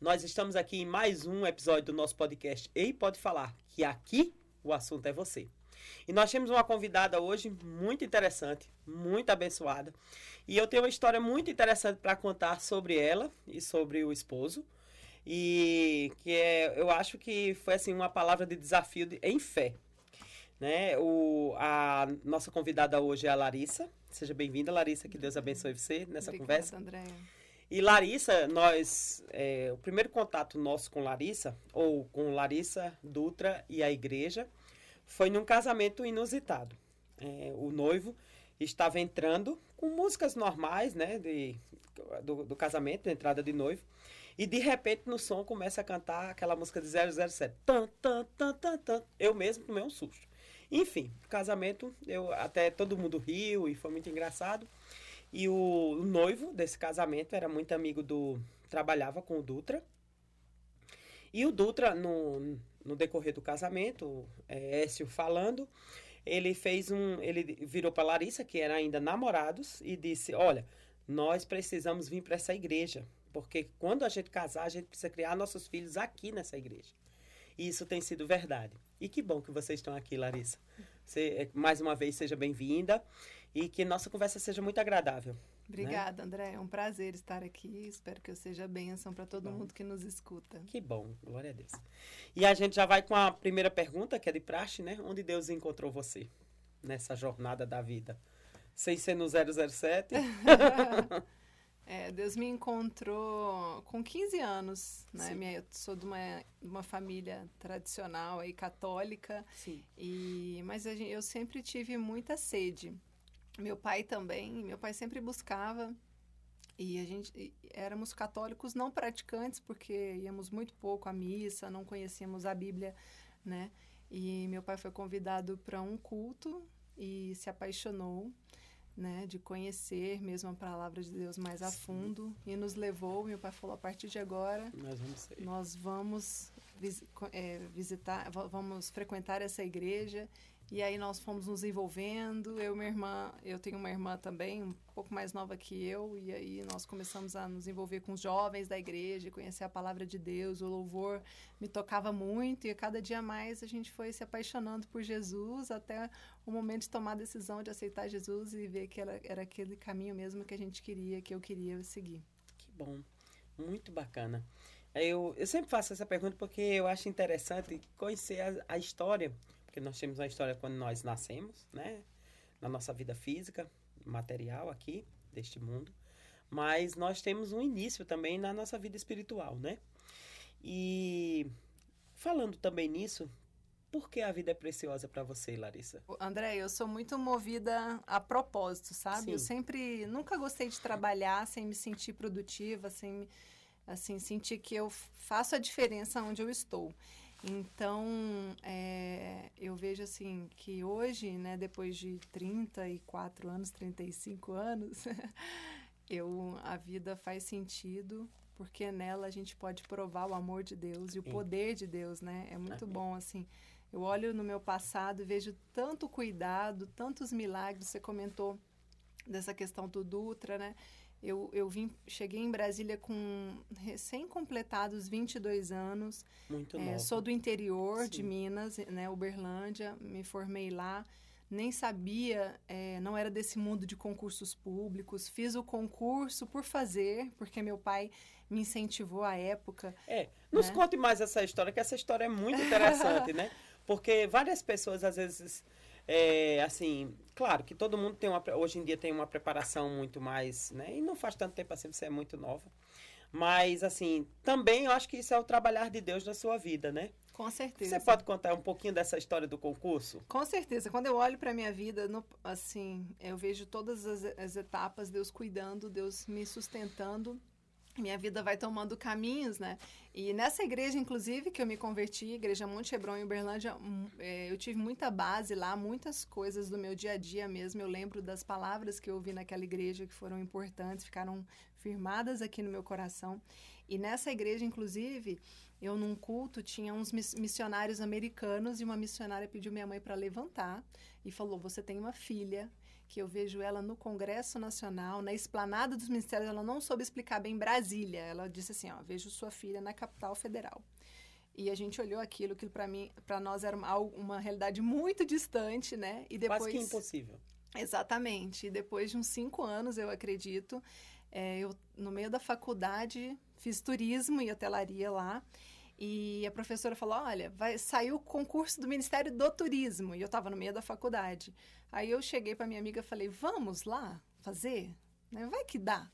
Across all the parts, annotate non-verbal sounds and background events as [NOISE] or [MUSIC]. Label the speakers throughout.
Speaker 1: Nós estamos aqui em mais um episódio do nosso podcast Ei Pode Falar, que aqui o assunto é você. E nós temos uma convidada hoje muito interessante, muito abençoada. E eu tenho uma história muito interessante para contar sobre ela e sobre o esposo. E que é, eu acho que foi assim uma palavra de desafio de, em fé. Né? O, a nossa convidada hoje é a Larissa. Seja bem-vinda, Larissa. Que Deus abençoe você nessa
Speaker 2: Obrigada,
Speaker 1: conversa.
Speaker 2: Andréia.
Speaker 1: E Larissa, nós, é, o primeiro contato nosso com Larissa, ou com Larissa Dutra e a igreja, foi num casamento inusitado. É, o noivo estava entrando com músicas normais, né, de, do, do casamento, da entrada de noivo, e de repente no som começa a cantar aquela música de 007. Tan, tan, tan, tan, tan. Eu mesmo tomei um susto. Enfim, casamento, eu até todo mundo riu e foi muito engraçado. E o, o noivo desse casamento era muito amigo do. trabalhava com o Dutra. E o Dutra, no, no decorrer do casamento, é, Écio falando, ele fez um. Ele virou para Larissa, que era ainda namorados, e disse: Olha, nós precisamos vir para essa igreja. Porque quando a gente casar, a gente precisa criar nossos filhos aqui nessa igreja. E isso tem sido verdade. E que bom que vocês estão aqui, Larissa. Você, mais uma vez, seja bem-vinda e que nossa conversa seja muito agradável.
Speaker 2: Obrigada, né? André. É um prazer estar aqui. Espero que eu seja bênção para todo mundo que nos escuta.
Speaker 1: Que bom, glória a Deus. E a gente já vai com a primeira pergunta, que é de praxe, né? Onde Deus encontrou você nessa jornada da vida? Sem ser no 007?
Speaker 2: é, Deus me encontrou com 15 anos, né? Minha, eu sou de uma, de uma família tradicional e católica.
Speaker 1: Sim.
Speaker 2: E, mas eu sempre tive muita sede meu pai também, meu pai sempre buscava e a gente éramos católicos não praticantes porque íamos muito pouco à missa, não conhecíamos a Bíblia, né? E meu pai foi convidado para um culto e se apaixonou, né, de conhecer mesmo a palavra de Deus mais a fundo e nos levou. Meu pai falou a partir de agora
Speaker 1: nós vamos,
Speaker 2: nós vamos é, visitar, vamos frequentar essa igreja e aí nós fomos nos envolvendo. Eu e minha irmã, eu tenho uma irmã também, um pouco mais nova que eu, e aí nós começamos a nos envolver com os jovens da igreja, conhecer a palavra de Deus, o louvor me tocava muito, e cada dia mais a gente foi se apaixonando por Jesus até o momento de tomar a decisão de aceitar Jesus e ver que era, era aquele caminho mesmo que a gente queria, que eu queria seguir.
Speaker 1: Que bom, muito bacana. Eu, eu sempre faço essa pergunta porque eu acho interessante conhecer a, a história porque nós temos uma história quando nós nascemos, né? Na nossa vida física, material aqui, deste mundo. Mas nós temos um início também na nossa vida espiritual, né? E falando também nisso, por que a vida é preciosa para você, Larissa?
Speaker 2: André, eu sou muito movida a propósito, sabe? Sim. Eu sempre, nunca gostei de trabalhar sem me sentir produtiva, sem assim sentir que eu faço a diferença onde eu estou. Então, é, eu vejo assim que hoje, né, depois de 34 anos, 35 anos, [LAUGHS] eu, a vida faz sentido porque nela a gente pode provar o amor de Deus e o poder de Deus, né? É muito bom, assim. Eu olho no meu passado e vejo tanto cuidado, tantos milagres. Você comentou dessa questão do Dutra, né? Eu, eu vim, cheguei em Brasília com recém-completados 22 anos.
Speaker 1: Muito
Speaker 2: é, Sou do interior Sim. de Minas, né, Uberlândia, me formei lá. Nem sabia, é, não era desse mundo de concursos públicos. Fiz o concurso por fazer, porque meu pai me incentivou à época.
Speaker 1: É, nos né? conte mais essa história, que essa história é muito interessante, [LAUGHS] né? Porque várias pessoas, às vezes, é, assim, claro que todo mundo tem uma. Hoje em dia tem uma preparação muito mais. Né? E não faz tanto tempo assim, você é muito nova. Mas, assim, também eu acho que isso é o trabalhar de Deus na sua vida, né?
Speaker 2: Com certeza.
Speaker 1: Você pode contar um pouquinho dessa história do concurso?
Speaker 2: Com certeza. Quando eu olho para minha vida, no, assim, eu vejo todas as, as etapas, Deus cuidando, Deus me sustentando minha vida vai tomando caminhos, né? E nessa igreja, inclusive, que eu me converti, Igreja Monte Hebron em Uberlândia, hum, é, eu tive muita base lá, muitas coisas do meu dia a dia mesmo. Eu lembro das palavras que eu ouvi naquela igreja que foram importantes, ficaram firmadas aqui no meu coração. E nessa igreja, inclusive, eu num culto tinha uns missionários americanos e uma missionária pediu minha mãe para levantar e falou: "Você tem uma filha que eu vejo ela no Congresso Nacional, na esplanada dos ministérios, ela não soube explicar bem Brasília. Ela disse assim, ó, vejo sua filha na capital federal. E a gente olhou aquilo, que para mim, para nós era uma, uma realidade muito distante, né? E depois
Speaker 1: quase que impossível.
Speaker 2: Exatamente. E depois de uns cinco anos, eu acredito, é, eu no meio da faculdade fiz turismo e hotelaria lá. E a professora falou: Olha, vai sair o concurso do Ministério do Turismo. E eu estava no meio da faculdade. Aí eu cheguei para minha amiga e falei: Vamos lá fazer? Né, vai que dá.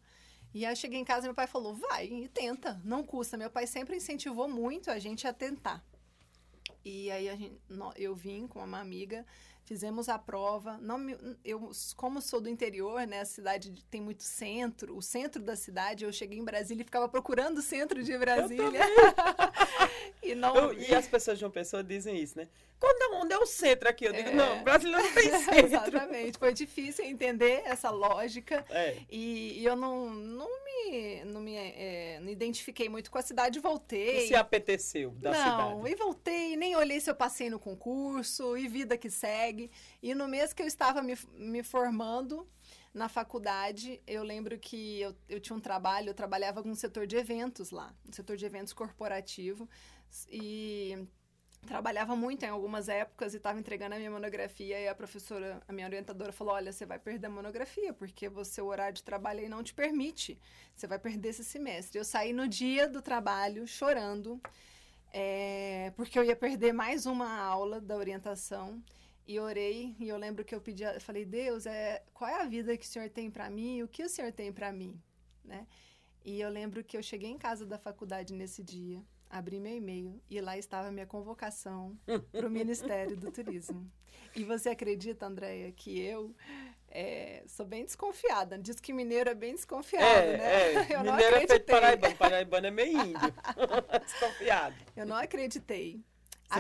Speaker 2: E aí eu cheguei em casa e meu pai falou: Vai e tenta, não custa. Meu pai sempre incentivou muito a gente a tentar. E aí gente, eu vim com uma amiga Fizemos a prova. Não me, eu, como sou do interior, né? A cidade tem muito centro. O centro da cidade, eu cheguei em Brasília e ficava procurando o centro de Brasília. [LAUGHS]
Speaker 1: e, não, eu, e as pessoas de uma pessoa dizem isso, né? Quando, onde é o centro aqui? Eu digo, é. não, Brasília não tem [LAUGHS] centro.
Speaker 2: Exatamente. Foi difícil entender essa lógica. É. E, e, eu não, não me, não me é, não identifiquei muito com a cidade. Voltei.
Speaker 1: Não se apeteceu da
Speaker 2: não,
Speaker 1: cidade.
Speaker 2: Não, e voltei. Nem olhei se eu passei no concurso. E vida que segue. E no mês que eu estava me, me formando, na faculdade, eu lembro que eu, eu tinha um trabalho, eu trabalhava com um setor de eventos lá, um setor de eventos corporativo. E trabalhava muito em algumas épocas e estava entregando a minha monografia e a professora, a minha orientadora falou, olha, você vai perder a monografia porque você o horário de trabalho aí não te permite, você vai perder esse semestre. Eu saí no dia do trabalho chorando é, porque eu ia perder mais uma aula da orientação e orei e eu lembro que eu pedi, eu falei, Deus, é, qual é a vida que o Senhor tem para mim? O que o Senhor tem para mim, né? E eu lembro que eu cheguei em casa da faculdade nesse dia abri meu e-mail e lá estava a minha convocação para o Ministério do Turismo. E você acredita, Andréia, que eu é, sou bem desconfiada. Diz que mineiro é bem desconfiado,
Speaker 1: é,
Speaker 2: né?
Speaker 1: É. [LAUGHS] Eu mineiro não é feito paraibano. Paraibano é meio índio. [LAUGHS] Desconfiado.
Speaker 2: Eu não acreditei.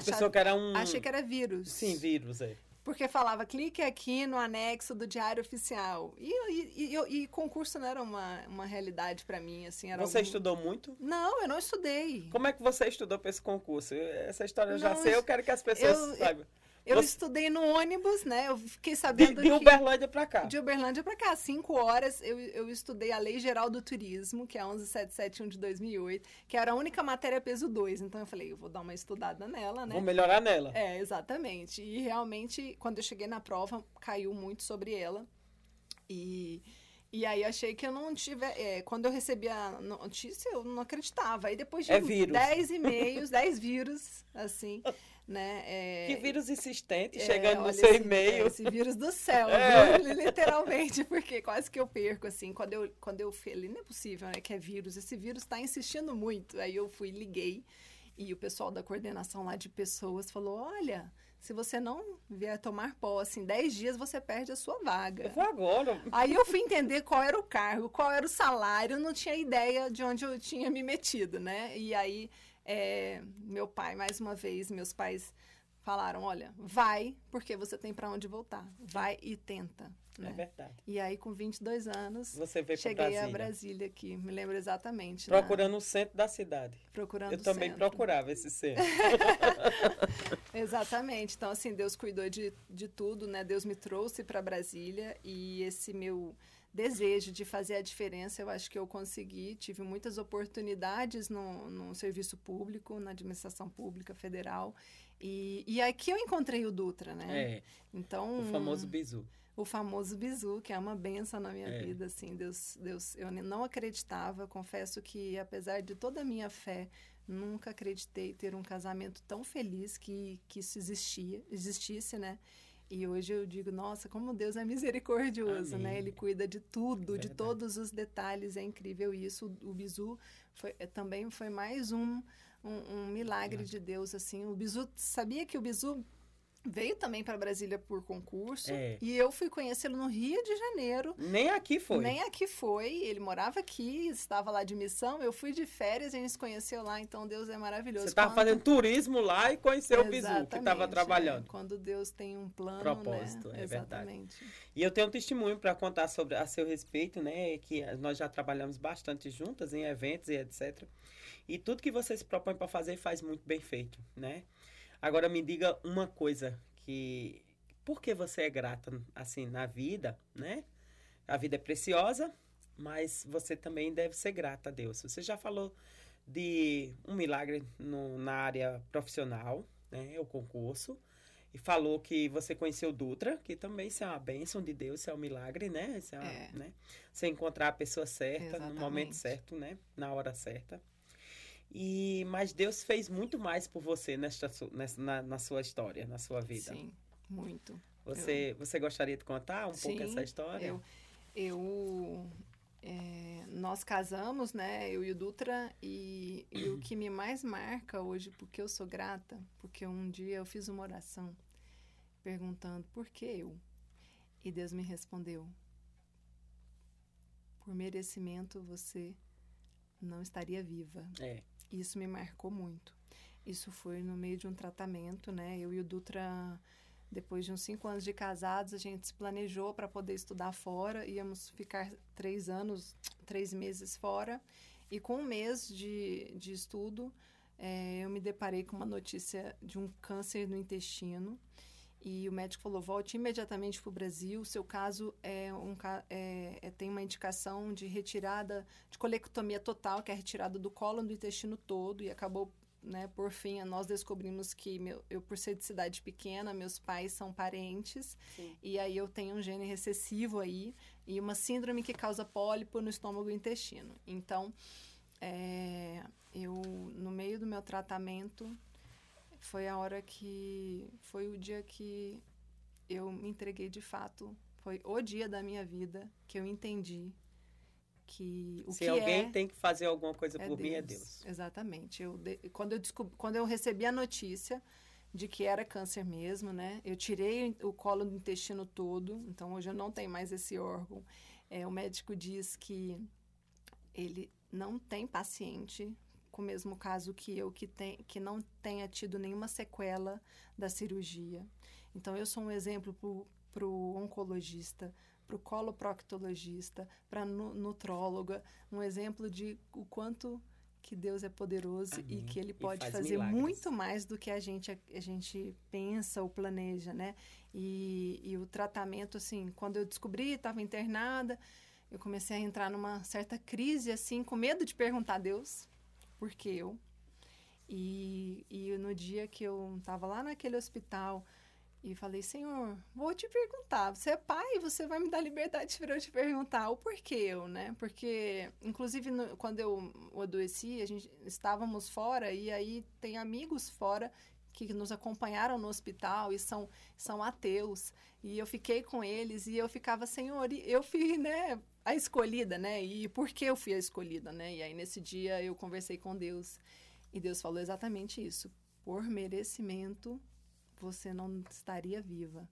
Speaker 1: Pensou que era um...
Speaker 2: Achei que era vírus.
Speaker 1: Sim, vírus, é
Speaker 2: porque falava clique aqui no anexo do Diário Oficial. E, e, e, e concurso não era uma, uma realidade para mim, assim.
Speaker 1: você algum... estudou muito?
Speaker 2: Não, eu não estudei.
Speaker 1: Como é que você estudou para esse concurso? Essa história eu já sei, eu quero que as pessoas eu, saibam.
Speaker 2: Eu Você... estudei no ônibus, né? Eu fiquei sabendo
Speaker 1: de, de Uberlândia para cá.
Speaker 2: De Uberlândia para cá, cinco horas. Eu, eu estudei a Lei Geral do Turismo, que é a 11771 de 2008, que era a única matéria peso 2. Então eu falei, eu vou dar uma estudada nela, né?
Speaker 1: Vou melhorar nela.
Speaker 2: É, exatamente. E realmente, quando eu cheguei na prova, caiu muito sobre ela. E e aí achei que eu não tive. É, quando eu recebi a notícia, eu não acreditava. Aí depois de
Speaker 1: é
Speaker 2: 10 e-mails, 10 vírus, assim, né?
Speaker 1: É, que vírus insistente é, chegando no seu e-mail.
Speaker 2: É, esse vírus do céu, [LAUGHS] é. viu? literalmente, porque quase que eu perco, assim, quando eu, quando eu falei, não é possível, né, que é vírus, esse vírus está insistindo muito. Aí eu fui, liguei, e o pessoal da coordenação lá de pessoas falou, olha se você não vier tomar posse em 10 dias, você perde a sua vaga.
Speaker 1: Foi agora.
Speaker 2: Aí eu fui entender qual era o cargo, qual era o salário, eu não tinha ideia de onde eu tinha me metido, né? E aí, é, meu pai, mais uma vez, meus pais falaram: olha, vai, porque você tem para onde voltar. Vai e tenta.
Speaker 1: É né? É verdade.
Speaker 2: E aí, com 22 anos,
Speaker 1: Você veio
Speaker 2: cheguei
Speaker 1: Brasília.
Speaker 2: a Brasília aqui, me lembro exatamente.
Speaker 1: Procurando na... o centro da cidade.
Speaker 2: Procurando
Speaker 1: Eu também
Speaker 2: centro.
Speaker 1: procurava esse centro. [LAUGHS] [LAUGHS]
Speaker 2: exatamente. Então, assim, Deus cuidou de, de tudo, né? Deus me trouxe para Brasília e esse meu desejo de fazer a diferença, eu acho que eu consegui. Tive muitas oportunidades no, no serviço público, na administração pública federal. E, e aqui eu encontrei o Dutra, né?
Speaker 1: É. Então. O famoso bizu
Speaker 2: o famoso bizu, que é uma benção na minha é. vida, assim, Deus, Deus, eu não acreditava, confesso que apesar de toda a minha fé, nunca acreditei ter um casamento tão feliz que, que isso existia, existisse, né? E hoje eu digo, nossa, como Deus é misericordioso, né? Amém. né? Ele cuida de tudo, é de todos os detalhes, é incrível isso. O, o bizu foi, é, também foi mais um, um, um milagre de Deus, assim. O bizu, sabia que o bizu Veio também para Brasília por concurso. É. E eu fui conhecê-lo no Rio de Janeiro.
Speaker 1: Nem aqui foi.
Speaker 2: Nem aqui foi. Ele morava aqui, estava lá de missão. Eu fui de férias e a gente se conheceu lá. Então Deus é maravilhoso.
Speaker 1: Você estava Quando... fazendo turismo lá e conheceu Exatamente, o Bizu, que estava trabalhando. É.
Speaker 2: Quando Deus tem um plano.
Speaker 1: Propósito,
Speaker 2: né?
Speaker 1: é Exatamente. verdade. E eu tenho um testemunho para contar sobre a seu respeito, né? Que nós já trabalhamos bastante juntas em eventos e etc. E tudo que você se propõe para fazer faz muito bem feito, né? Agora me diga uma coisa que por que você é grata, assim, na vida, né? A vida é preciosa, mas você também deve ser grata a Deus. Você já falou de um milagre no, na área profissional, né? O concurso. E falou que você conheceu Dutra, que também isso é uma bênção de Deus, isso é um milagre, né? Isso é, uma, é. Né? Você encontrar a pessoa certa, Exatamente. no momento certo, né? Na hora certa. E, mas Deus fez muito mais por você nesta, nessa, na, na sua história, na sua vida.
Speaker 2: Sim, muito.
Speaker 1: Você, eu... você gostaria de contar um Sim, pouco essa história?
Speaker 2: Eu, eu é, nós casamos, né? Eu e o Dutra, e, e o que me mais marca hoje, porque eu sou grata, porque um dia eu fiz uma oração perguntando por que eu? E Deus me respondeu: por merecimento você não estaria viva.
Speaker 1: É.
Speaker 2: Isso me marcou muito. Isso foi no meio de um tratamento, né? Eu e o Dutra, depois de uns cinco anos de casados, a gente se planejou para poder estudar fora. Íamos ficar três anos, três meses fora. E com um mês de, de estudo, é, eu me deparei com uma notícia de um câncer no intestino. E o médico falou: volte imediatamente para o Brasil. Seu caso é um, é, é, tem uma indicação de retirada, de colectomia total, que é retirada do colo do intestino todo. E acabou, né, por fim, nós descobrimos que meu, eu, por ser de cidade pequena, meus pais são parentes. Sim. E aí eu tenho um gene recessivo aí e uma síndrome que causa pólipo no estômago e intestino. Então, é, eu, no meio do meu tratamento, foi a hora que foi o dia que eu me entreguei de fato. Foi o dia da minha vida que eu entendi que o
Speaker 1: se
Speaker 2: que
Speaker 1: alguém
Speaker 2: é,
Speaker 1: tem que fazer alguma coisa é por Deus. mim é Deus.
Speaker 2: Exatamente. Eu quando eu descobri, quando eu recebi a notícia de que era câncer mesmo né eu tirei o colo do intestino todo. Então hoje eu não tenho mais esse órgão. É, o médico diz que ele não tem paciente com o mesmo caso que eu, que, tem, que não tenha tido nenhuma sequela da cirurgia. Então, eu sou um exemplo para o oncologista, para o coloproctologista, para a nutróloga, um exemplo de o quanto que Deus é poderoso e que Ele pode fazer milagres. muito mais do que a gente, a, gente pensa ou planeja, né? E, e o tratamento, assim, quando eu descobri, estava internada, eu comecei a entrar numa certa crise, assim, com medo de perguntar a Deus, porque eu. E, e no dia que eu estava lá naquele hospital e falei, Senhor, vou te perguntar, você é pai, você vai me dar liberdade para eu te perguntar o porquê eu, né? Porque, inclusive, no, quando eu adoeci, a gente estávamos fora e aí tem amigos fora que nos acompanharam no hospital e são, são ateus. E eu fiquei com eles e eu ficava, Senhor, eu fui, né, a escolhida, né? E por que eu fui a escolhida, né? E aí nesse dia eu conversei com Deus e Deus falou exatamente isso. Por merecimento você não estaria viva.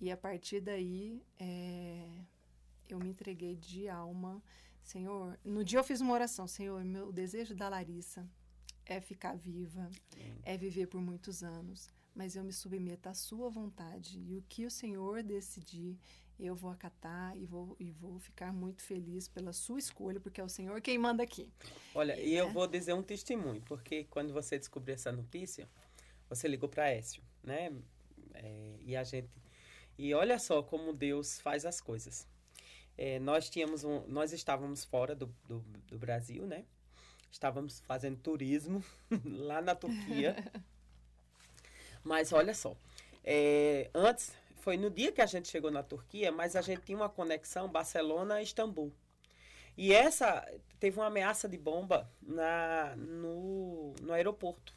Speaker 2: E a partir daí é, eu me entreguei de alma. Senhor, no dia eu fiz uma oração, Senhor, meu desejo da Larissa é ficar viva, é viver por muitos anos, mas eu me submeto à sua vontade e o que o Senhor decidir, eu vou acatar e vou, e vou ficar muito feliz pela sua escolha, porque é o Senhor quem manda aqui.
Speaker 1: Olha, e, e eu né? vou dizer um testemunho, porque quando você descobriu essa notícia, você ligou para Écio, né? É, e a gente. E olha só como Deus faz as coisas. É, nós tínhamos um, nós estávamos fora do, do, do Brasil, né? Estávamos fazendo turismo [LAUGHS] lá na Turquia. [LAUGHS] Mas olha só, é, antes foi no dia que a gente chegou na Turquia, mas a gente tinha uma conexão Barcelona-Istambul. E essa teve uma ameaça de bomba na, no, no aeroporto.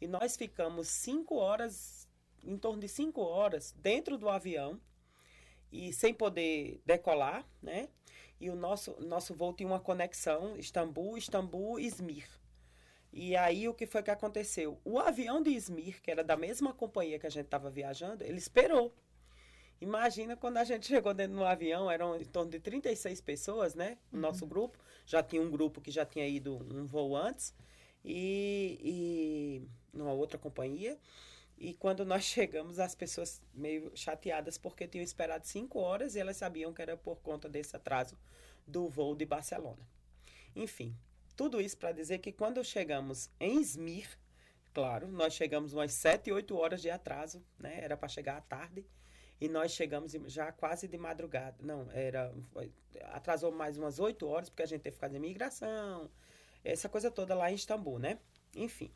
Speaker 1: E nós ficamos cinco horas, em torno de cinco horas, dentro do avião e sem poder decolar, né? E o nosso, nosso voo tinha uma conexão Istambul, Istambul, Izmir. E aí o que foi que aconteceu? O avião de Izmir, que era da mesma companhia que a gente estava viajando, ele esperou. Imagina quando a gente chegou dentro do avião, eram em torno de 36 pessoas, né? O uhum. nosso grupo. Já tinha um grupo que já tinha ido um voo antes. E, e numa outra companhia. E quando nós [LAUGHS] chegamos, as pessoas meio chateadas porque tinham esperado cinco horas e elas sabiam que era por conta desse atraso do voo de Barcelona. Enfim, tudo isso para dizer que quando chegamos em Izmir, Claro, nós chegamos umas 7, 8 horas de atraso, né? Era para chegar à tarde. E nós chegamos já quase de madrugada. Não, era. Atrasou mais umas 8 horas, porque a gente teve que fazer imigração, essa coisa toda lá em Istambul, né? Enfim.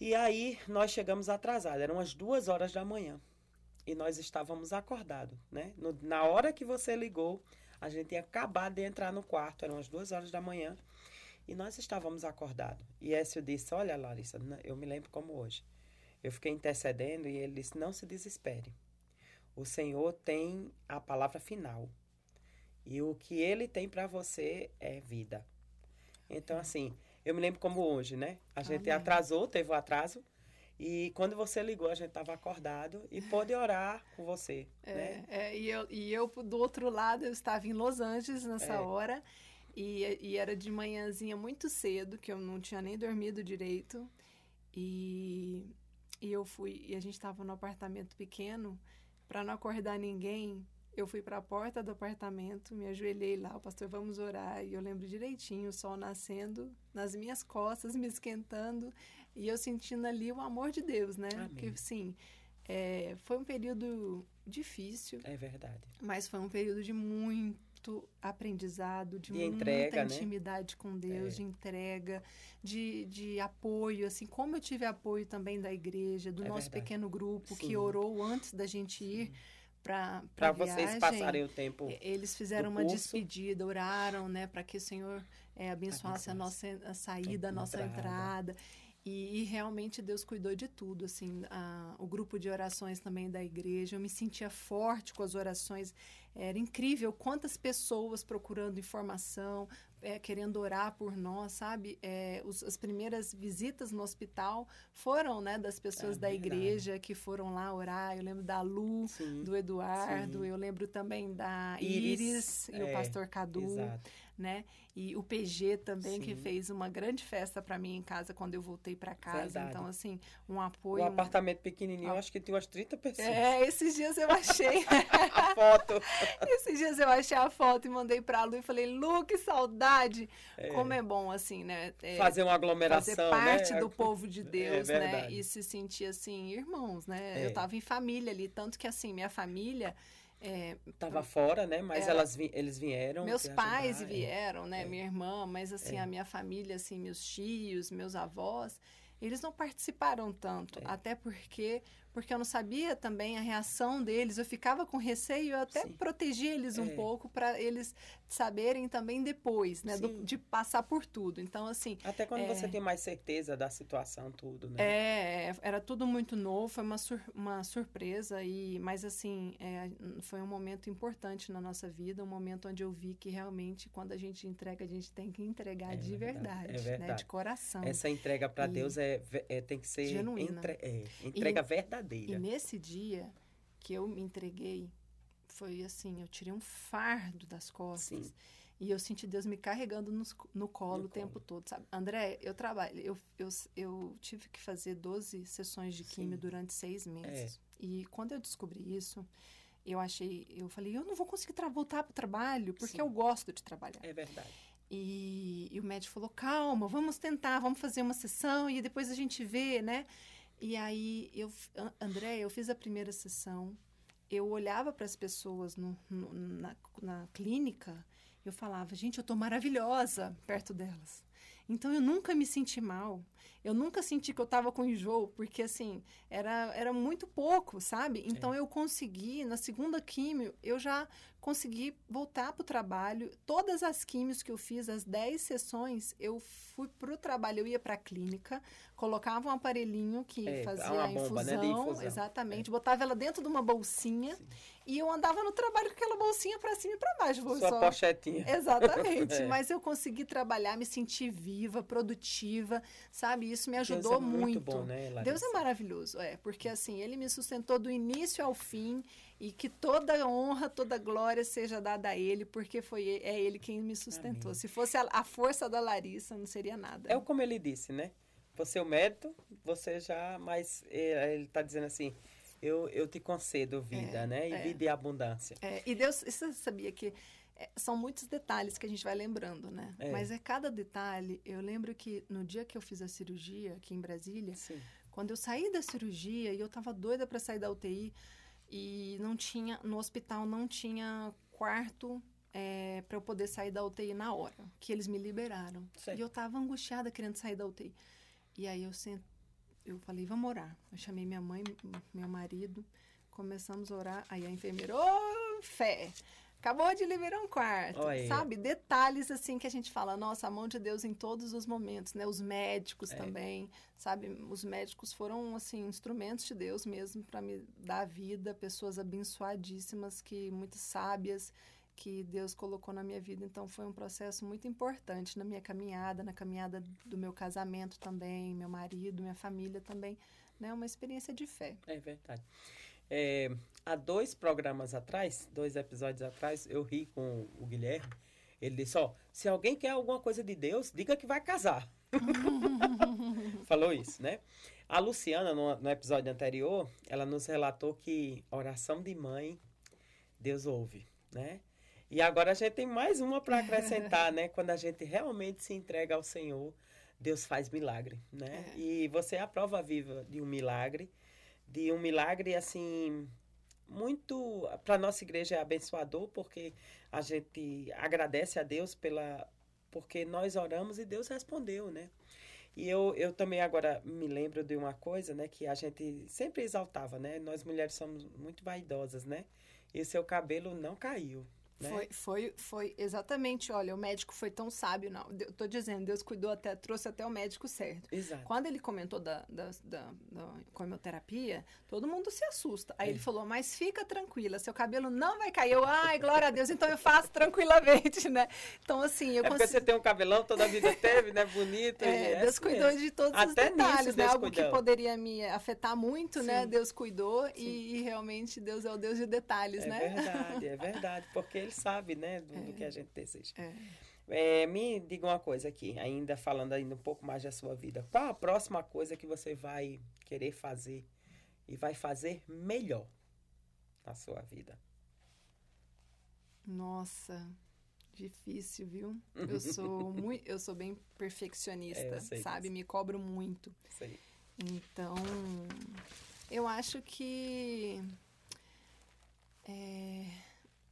Speaker 1: E aí nós chegamos atrasados, eram as duas horas da manhã. E nós estávamos acordados, né? No, na hora que você ligou, a gente tinha acabado de entrar no quarto, eram as duas horas da manhã. E nós estávamos acordados. E Écio disse: Olha, Larissa, eu me lembro como hoje. Eu fiquei intercedendo e ele disse: Não se desespere. O Senhor tem a palavra final. E o que ele tem para você é vida. Então, assim, eu me lembro como hoje, né? A gente Amém. atrasou, teve o um atraso. E quando você ligou, a gente estava acordado e pôde orar com você.
Speaker 2: É,
Speaker 1: né?
Speaker 2: é, e, eu, e eu, do outro lado, eu estava em Los Angeles nessa é. hora. E, e era de manhãzinha muito cedo, que eu não tinha nem dormido direito. E, e eu fui. E a gente estava no apartamento pequeno. Para não acordar ninguém, eu fui para a porta do apartamento, me ajoelhei lá, o pastor, vamos orar. E eu lembro direitinho, o sol nascendo nas minhas costas, me esquentando, e eu sentindo ali o amor de Deus, né? Amém. Porque, sim, é, foi um período difícil.
Speaker 1: É verdade.
Speaker 2: Mas foi um período de muito aprendizado, de, de muita entrega, né? intimidade né? com Deus, é. de entrega, de, de apoio, assim, como eu tive apoio também da igreja, do é nosso verdade. pequeno grupo Sim. que orou antes da gente ir. Sim para para
Speaker 1: vocês passarem o tempo.
Speaker 2: Eles fizeram uma curso. despedida, oraram, né, para que o Senhor é, abençoasse a nossa a saída, a nossa entrada. entrada. E, e, realmente Deus cuidou de tudo, assim, a, o grupo de orações também da igreja, eu me sentia forte com as orações, era incrível quantas pessoas procurando informação, é, querendo orar por nós, sabe? É, os, as primeiras visitas no hospital foram, né, das pessoas é, da igreja que foram lá orar. Eu lembro da Lu, sim, do Eduardo, sim. eu lembro também da Iris, Iris e o é, pastor Cadu. Exato né? E o PG também, Sim. que fez uma grande festa para mim em casa quando eu voltei para casa. Verdade. Então, assim, um apoio.
Speaker 1: O apartamento pequenininho, eu acho que tem umas 30 pessoas.
Speaker 2: É, esses dias eu achei. [LAUGHS]
Speaker 1: a foto. [LAUGHS]
Speaker 2: esses dias eu achei a foto e mandei pra Lu e falei, Lu, que saudade! É. Como é bom, assim, né?
Speaker 1: É, fazer uma aglomeração.
Speaker 2: Fazer parte né? do povo de é Deus, é né? E se sentir, assim, irmãos, né? Eu é. tava em família ali, tanto que, assim, minha família.
Speaker 1: É, Tava fora, né? Mas elas vi, eles vieram.
Speaker 2: Meus pais ajudar, é. vieram, é. né? É. Minha irmã, mas assim, é. a minha família, assim, meus tios, meus avós, eles não participaram tanto. É. Até porque porque eu não sabia também a reação deles. Eu ficava com receio, eu até Sim. protegia eles um é. pouco para eles saberem também depois, né, do, de passar por tudo. Então, assim.
Speaker 1: Até quando é, você tem mais certeza da situação, tudo, né?
Speaker 2: É, era tudo muito novo, foi uma, sur uma surpresa, e mas assim, é, foi um momento importante na nossa vida, um momento onde eu vi que realmente, quando a gente entrega, a gente tem que entregar é de verdade, verdade, né, de coração.
Speaker 1: Essa entrega para Deus é, é, tem que ser genuína. Entre, é, entrega e, verdadeira.
Speaker 2: E nesse dia que eu me entreguei, foi assim, eu tirei um fardo das costas. Sim. E eu senti Deus me carregando no, no colo no o tempo todo, sabe? André, eu trabalho, eu, eu, eu tive que fazer 12 sessões de químio Sim. durante seis meses. É. E quando eu descobri isso, eu achei, eu falei, eu não vou conseguir voltar para o trabalho, porque Sim. eu gosto de trabalhar.
Speaker 1: É verdade.
Speaker 2: E, e, o médico falou, calma, vamos tentar, vamos fazer uma sessão e depois a gente vê, né? E aí, eu, André, eu fiz a primeira sessão, eu olhava para as pessoas no, no, na, na clínica, eu falava, gente, eu tô maravilhosa perto delas. Então eu nunca me senti mal. Eu nunca senti que eu estava com enjoo, porque assim, era, era muito pouco, sabe? Então é. eu consegui, na segunda químio, eu já consegui voltar para o trabalho. Todas as químios que eu fiz, as 10 sessões, eu fui para o trabalho, eu ia para a clínica, colocava um aparelhinho que é, fazia a infusão, bomba, né, infusão, exatamente, é. botava ela dentro de uma bolsinha Sim. e eu andava no trabalho com aquela bolsinha para cima e para baixo.
Speaker 1: Sua só... pochetinha.
Speaker 2: Exatamente, [LAUGHS] é. mas eu consegui trabalhar, me sentir viva, produtiva, sabe? Isso me ajudou Deus é muito. muito bom, né, Deus é maravilhoso, é, porque assim, ele me sustentou do início ao fim e que toda honra, toda glória seja dada a ele, porque foi é ele quem me sustentou. Amém. Se fosse a, a, força da Larissa, não seria nada.
Speaker 1: É como ele disse, né? Você é o mérito, você já, mas é, ele está dizendo assim, eu, eu te concedo vida, é, né? E é. vida e abundância.
Speaker 2: É, e Deus, você sabia que são muitos detalhes que a gente vai lembrando, né? É. Mas é cada detalhe. Eu lembro que no dia que eu fiz a cirurgia aqui em Brasília, Sim. quando eu saí da cirurgia e eu tava doida para sair da UTI e não tinha no hospital não tinha quarto é, para eu poder sair da UTI na hora que eles me liberaram. Sim. E eu tava angustiada querendo sair da UTI. E aí eu sent... eu falei, vamos orar. Eu chamei minha mãe, meu marido, começamos a orar. Aí a enfermeira, ô, oh, fé! Acabou de liberar um quarto, Oi. sabe? Detalhes assim que a gente fala, nossa, a mão de Deus em todos os momentos, né? Os médicos é. também, sabe? Os médicos foram assim instrumentos de Deus mesmo para me dar vida, pessoas abençoadíssimas que muito sábias que Deus colocou na minha vida. Então foi um processo muito importante na minha caminhada, na caminhada do meu casamento também, meu marido, minha família também, né? Uma experiência de fé.
Speaker 1: É verdade. É, há dois programas atrás, dois episódios atrás, eu ri com o Guilherme. Ele disse: Ó, se alguém quer alguma coisa de Deus, diga que vai casar. [LAUGHS] Falou isso, né? A Luciana, no, no, episódio anterior, ela nos relatou que oração de mãe, Deus ouve, né? E agora a gente tem mais uma para acrescentar, né? Quando a gente realmente se entrega ao Senhor, Deus faz milagre, né? É. E você é a prova viva de um milagre de um milagre assim muito para nossa igreja é abençoador porque a gente agradece a Deus pela porque nós oramos e Deus respondeu, né? E eu, eu também agora me lembro de uma coisa, né, que a gente sempre exaltava, né? Nós mulheres somos muito vaidosas, né? E seu cabelo não caiu, né?
Speaker 2: Foi, foi, foi exatamente, olha, o médico foi tão sábio, não. Eu tô dizendo, Deus cuidou até, trouxe até o médico certo.
Speaker 1: Exato.
Speaker 2: Quando ele comentou da, da, da, da quimioterapia, todo mundo se assusta. Aí é. ele falou, mas fica tranquila, seu cabelo não vai cair. Eu, ai, glória a Deus, então eu faço tranquilamente, né? Então, assim, eu
Speaker 1: É consigo... porque você tem um cabelão, toda a vida teve, né? Bonito.
Speaker 2: É, Deus cuidou mesmo. de todos até os detalhes, né? Algo cuidou. que poderia me afetar muito, né? Sim. né? Deus cuidou e, e, realmente Deus é o Deus de detalhes,
Speaker 1: é
Speaker 2: né?
Speaker 1: É verdade, é verdade, porque ele [LAUGHS] sabe, né, do, é. do que a gente deseja. É. É, me diga uma coisa aqui, ainda falando ainda um pouco mais da sua vida. Qual a próxima coisa que você vai querer fazer e vai fazer melhor na sua vida?
Speaker 2: Nossa, difícil, viu? Eu [LAUGHS] sou muito, eu sou bem perfeccionista, é, sabe? Me cobro muito.
Speaker 1: Sei.
Speaker 2: Então, eu acho que é,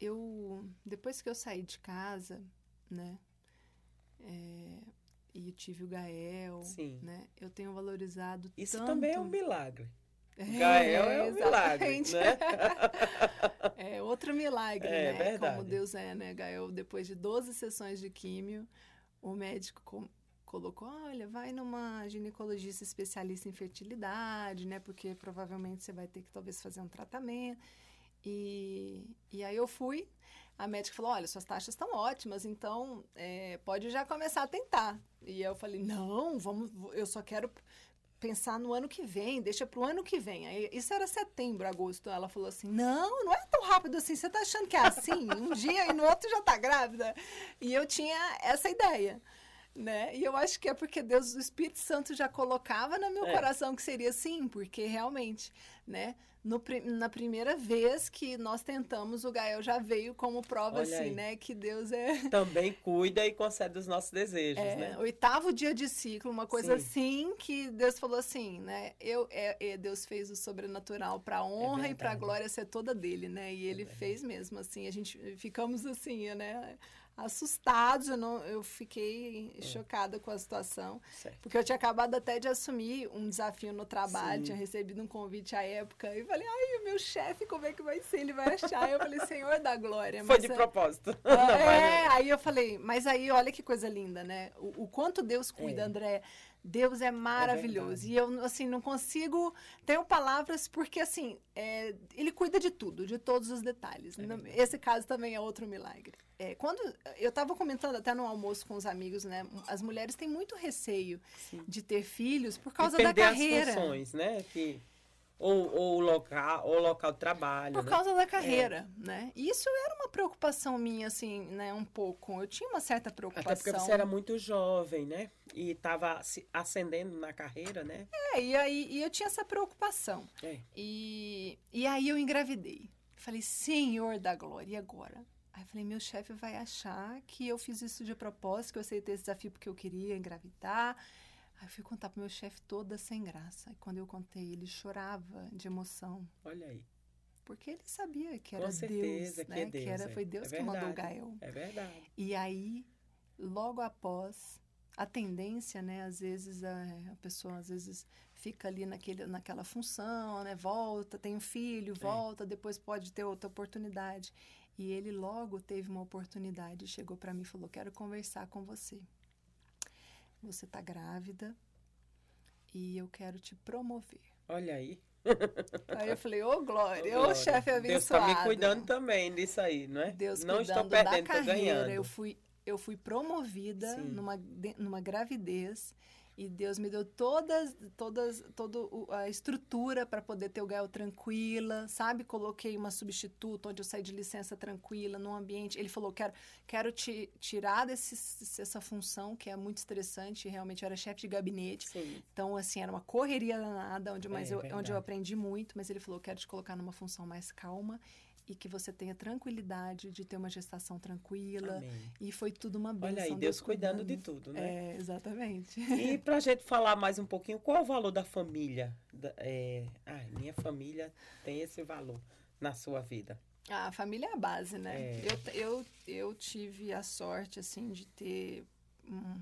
Speaker 2: eu depois que eu saí de casa, né? É, e eu tive o Gael, Sim. né? Eu tenho valorizado
Speaker 1: Isso
Speaker 2: tanto...
Speaker 1: também é um milagre. É, Gael é um milagre, né? [LAUGHS]
Speaker 2: é outro milagre, é, né? Verdade. Como Deus é, né, Gael? Depois de 12 sessões de químio, o médico com, colocou, olha, vai numa ginecologista especialista em fertilidade, né? Porque provavelmente você vai ter que talvez fazer um tratamento. E, e aí eu fui, a médica falou, olha, suas taxas estão ótimas, então é, pode já começar a tentar. E eu falei, não, vamos, eu só quero pensar no ano que vem, deixa para o ano que vem. Aí, isso era setembro, agosto. Ela falou assim: não, não é tão rápido assim. Você está achando que é assim? Um dia e no outro já está grávida. E eu tinha essa ideia. Né? E eu acho que é porque Deus, o Espírito Santo já colocava no meu é. coração que seria assim, porque realmente, né? No, na primeira vez que nós tentamos, o Gael já veio como prova, Olha assim, aí. né? Que Deus é. [LAUGHS]
Speaker 1: Também cuida e concede os nossos desejos,
Speaker 2: é,
Speaker 1: né?
Speaker 2: Oitavo dia de ciclo, uma coisa Sim. assim que Deus falou assim, né? Eu, é, é Deus fez o sobrenatural para honra é e para glória ser toda dele, né? E ele fez mesmo, assim. A gente ficamos assim, né? Assustados, eu, não, eu fiquei é. chocada com a situação. Certo. Porque eu tinha acabado até de assumir um desafio no trabalho, Sim. tinha recebido um convite à época, e falei, ai, o meu chefe, como é que vai ser? Ele vai achar? eu falei, Senhor da glória.
Speaker 1: Foi de é... propósito. [LAUGHS]
Speaker 2: Ah, é, aí eu falei, mas aí olha que coisa linda, né? O, o quanto Deus cuida, é. André. Deus é maravilhoso. É e eu, assim, não consigo. Tenho palavras porque, assim, é, ele cuida de tudo, de todos os detalhes. É Esse caso também é outro milagre. É, quando eu estava comentando até no almoço com os amigos, né? As mulheres têm muito receio Sim. de ter filhos por causa da carreira.
Speaker 1: As funções, né? Que ou, ou o local, ou local de trabalho.
Speaker 2: Por
Speaker 1: né?
Speaker 2: causa da carreira, é. né? E isso era uma preocupação minha, assim, né? Um pouco. Eu tinha uma certa preocupação.
Speaker 1: Até porque você era muito jovem, né? E estava ascendendo na carreira, né?
Speaker 2: É, e aí e eu tinha essa preocupação. É. E, e aí eu engravidei. Falei, Senhor da glória, e agora? Aí eu falei, meu chefe vai achar que eu fiz isso de propósito, que eu aceitei esse desafio porque eu queria engravidar. Aí eu fui contar pro meu chefe toda sem graça. E quando eu contei, ele chorava de emoção.
Speaker 1: Olha aí.
Speaker 2: Porque ele sabia que era Com certeza, Deus, né? Que, é Deus, que era, foi Deus é que verdade, mandou o Gael.
Speaker 1: É verdade.
Speaker 2: E aí, logo após, a tendência, né? Às vezes a, a pessoa às vezes fica ali naquele, naquela função, né? Volta, tem um filho, é. volta, é. depois pode ter outra oportunidade. E ele logo teve uma oportunidade, chegou para mim e falou: "Quero conversar com você. Você está grávida e eu quero te promover."
Speaker 1: Olha aí.
Speaker 2: Aí eu falei, ô oh, Glória, ô oh, chefe abençoado. Deus está
Speaker 1: me cuidando também disso aí, não é?
Speaker 2: Deus não estou perdendo, da carreira. Eu fui, eu fui promovida numa, numa gravidez e Deus me deu todas, todas, toda a estrutura para poder ter o Gael tranquila, sabe? Coloquei uma substituta onde eu saí de licença tranquila, num ambiente. Ele falou: quero, quero te tirar desse, dessa função que é muito estressante. Realmente eu era chefe de gabinete. Sim. Então, assim, era uma correria danada, onde, mas é, eu, onde eu aprendi muito. Mas ele falou: quero te colocar numa função mais calma e que você tenha tranquilidade de ter uma gestação tranquila. Amém. E foi tudo uma bênção.
Speaker 1: Olha aí, Deus, Deus cuidando, de tudo,
Speaker 2: né? É, exatamente.
Speaker 1: E [LAUGHS] para a gente falar mais um pouquinho, qual é o valor da família? Da, é, minha família tem esse valor na sua vida.
Speaker 2: A família é a base, né? É. Eu, eu, eu tive a sorte, assim, de ter... Um,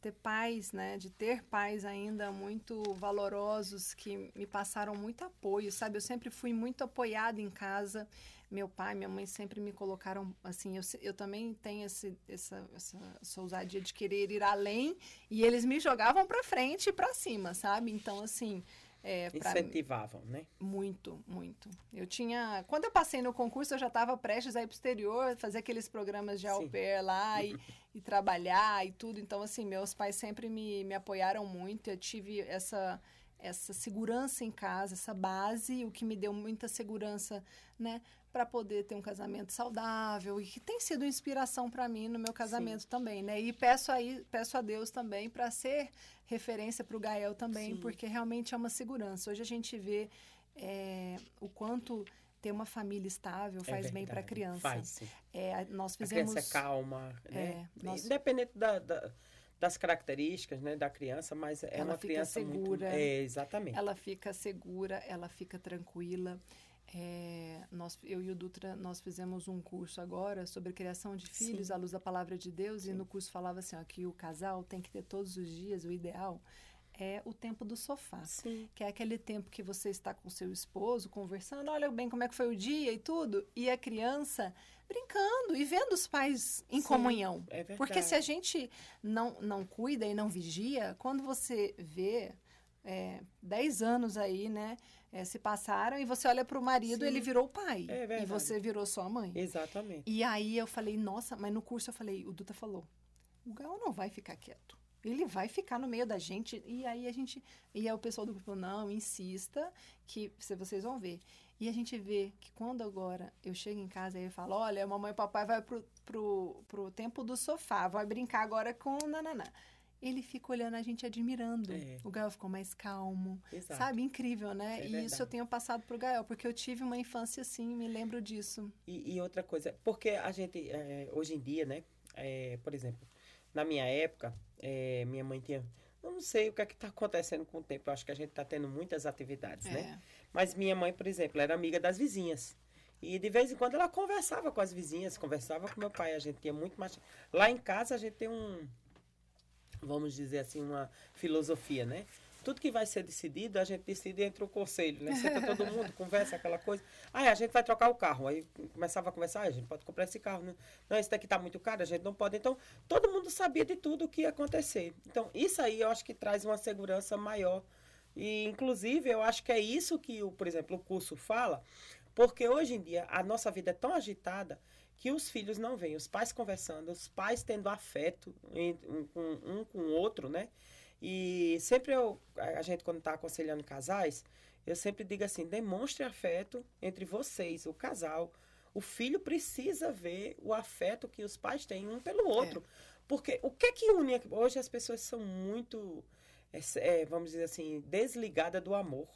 Speaker 2: ter pais, né, de ter pais ainda muito valorosos que me passaram muito apoio, sabe? Eu sempre fui muito apoiada em casa meu pai, minha mãe sempre me colocaram assim. Eu, eu também tenho esse, essa, essa, essa ousadia de querer ir além e eles me jogavam para frente e para cima, sabe? Então, assim.
Speaker 1: É. Incentivavam, né?
Speaker 2: Muito, muito. Eu tinha. Quando eu passei no concurso, eu já estava prestes a ir para o exterior, fazer aqueles programas de au pair lá e, [LAUGHS] e, trabalhar e tudo. Então, assim, meus pais sempre me, me apoiaram muito. Eu tive essa essa segurança em casa, essa base, o que me deu muita segurança, né, para poder ter um casamento saudável e que tem sido inspiração para mim no meu casamento Sim. também, né? E peço aí, peço a Deus também para ser referência para o Gael também, Sim. porque realmente é uma segurança. Hoje a gente vê é, o quanto ter uma família estável faz é bem para a criança.
Speaker 1: Faz.
Speaker 2: É, nós fizemos.
Speaker 1: A criança é calma, né? É, nós... Independente da, da das características né, da criança, mas é ela uma criança segura, muito... É, exatamente.
Speaker 2: Ela fica segura, ela fica tranquila. É, nós, eu e o Dutra, nós fizemos um curso agora sobre criação de filhos Sim. à luz da palavra de Deus Sim. e no curso falava assim, ó, que o casal tem que ter todos os dias, o ideal é o tempo do sofá, Sim. que é aquele tempo que você está com seu esposo conversando, olha bem como é que foi o dia e tudo, e a criança brincando e vendo os pais em Sim, comunhão. É Porque se a gente não, não cuida e não vigia, quando você vê é, 10 anos aí, né? É, se passaram e você olha para o marido, Sim. ele virou pai. É e você virou sua mãe.
Speaker 1: Exatamente.
Speaker 2: E aí eu falei, nossa, mas no curso eu falei, o Duta falou, o Gal não vai ficar quieto. Ele vai ficar no meio da gente. E aí a gente. E aí o pessoal do grupo, não, insista, que vocês vão ver. E a gente vê que quando agora eu chego em casa e eu falo, olha, mamãe e papai vai pro, pro, pro tempo do sofá, vai brincar agora com nananá ele fica olhando a gente admirando. É. O Gael ficou mais calmo. Exato. Sabe? Incrível, né? É e isso eu tenho passado pro Gael, porque eu tive uma infância assim, me lembro disso.
Speaker 1: E, e outra coisa, porque a gente, é, hoje em dia, né? É, por exemplo, na minha época, é, minha mãe tinha. Eu não sei o que é que está acontecendo com o tempo. Eu acho que a gente está tendo muitas atividades, né? É. Mas minha mãe, por exemplo, era amiga das vizinhas. E de vez em quando ela conversava com as vizinhas, conversava com meu pai. A gente tinha muito mais. Lá em casa a gente tem um, vamos dizer assim, uma filosofia, né? Tudo que vai ser decidido, a gente decide entre o conselho, né? Senta todo mundo, [LAUGHS] conversa aquela coisa. Ah, a gente vai trocar o carro. Aí começava a conversar, ah, a gente pode comprar esse carro. Né? Não, esse daqui está muito caro, a gente não pode. Então, todo mundo sabia de tudo o que ia acontecer. Então, isso aí eu acho que traz uma segurança maior. E, inclusive, eu acho que é isso que, o, por exemplo, o curso fala, porque hoje em dia a nossa vida é tão agitada que os filhos não veem os pais conversando, os pais tendo afeto um um com o outro, né? E sempre eu, a gente quando está aconselhando casais, eu sempre digo assim, demonstre afeto entre vocês, o casal. O filho precisa ver o afeto que os pais têm um pelo outro. É. Porque o que é que une? Hoje as pessoas são muito, é, é vamos dizer assim, desligadas do amor.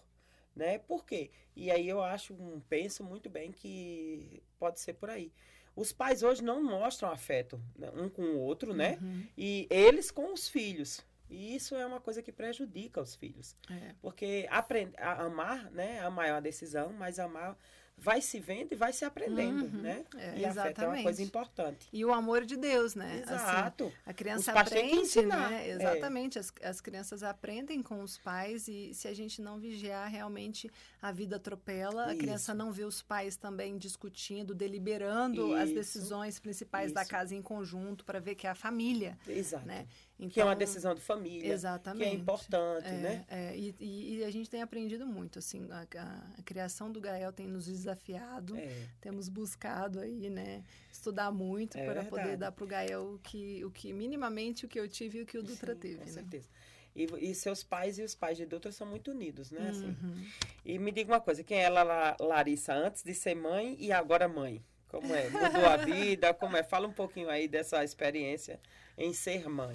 Speaker 1: Né? Por quê? E aí eu acho, penso muito bem que pode ser por aí. Os pais hoje não mostram afeto né, um com o outro, né? Uhum. E eles com os filhos. E isso é uma coisa que prejudica os filhos. É. Porque aprender a amar, né? Amar é uma decisão, mas amar vai se vendo e vai se aprendendo, uhum, né? É, e exatamente. é uma coisa importante.
Speaker 2: E o amor de Deus, né?
Speaker 1: Assim, Exato.
Speaker 2: Assim, a criança aprende, né? Exatamente. É. As, as crianças aprendem com os pais e se a gente não vigiar, realmente a vida atropela. Isso. A criança não vê os pais também discutindo, deliberando Isso. as decisões principais Isso. da casa em conjunto para ver que é a família.
Speaker 1: Exato. Né? Então, que é uma então, decisão de família. Exatamente. Que é importante,
Speaker 2: é,
Speaker 1: né?
Speaker 2: É, e, e, e, a gente tem aprendido muito, assim, a, a, a criação do Gael tem nos desafiado, é. temos buscado aí, né, estudar muito é para verdade. poder dar para o Gael que, o que, minimamente, o que eu tive e o que o Dutra
Speaker 1: Sim,
Speaker 2: teve,
Speaker 1: com
Speaker 2: né?
Speaker 1: certeza. E, e, seus pais e os pais de Dutra são muito unidos, né? Assim. Uhum. E me diga uma coisa, quem é ela, Larissa, antes de ser mãe e agora mãe? Como é? Mudou a vida? Como é? Fala um pouquinho aí dessa experiência em ser mãe.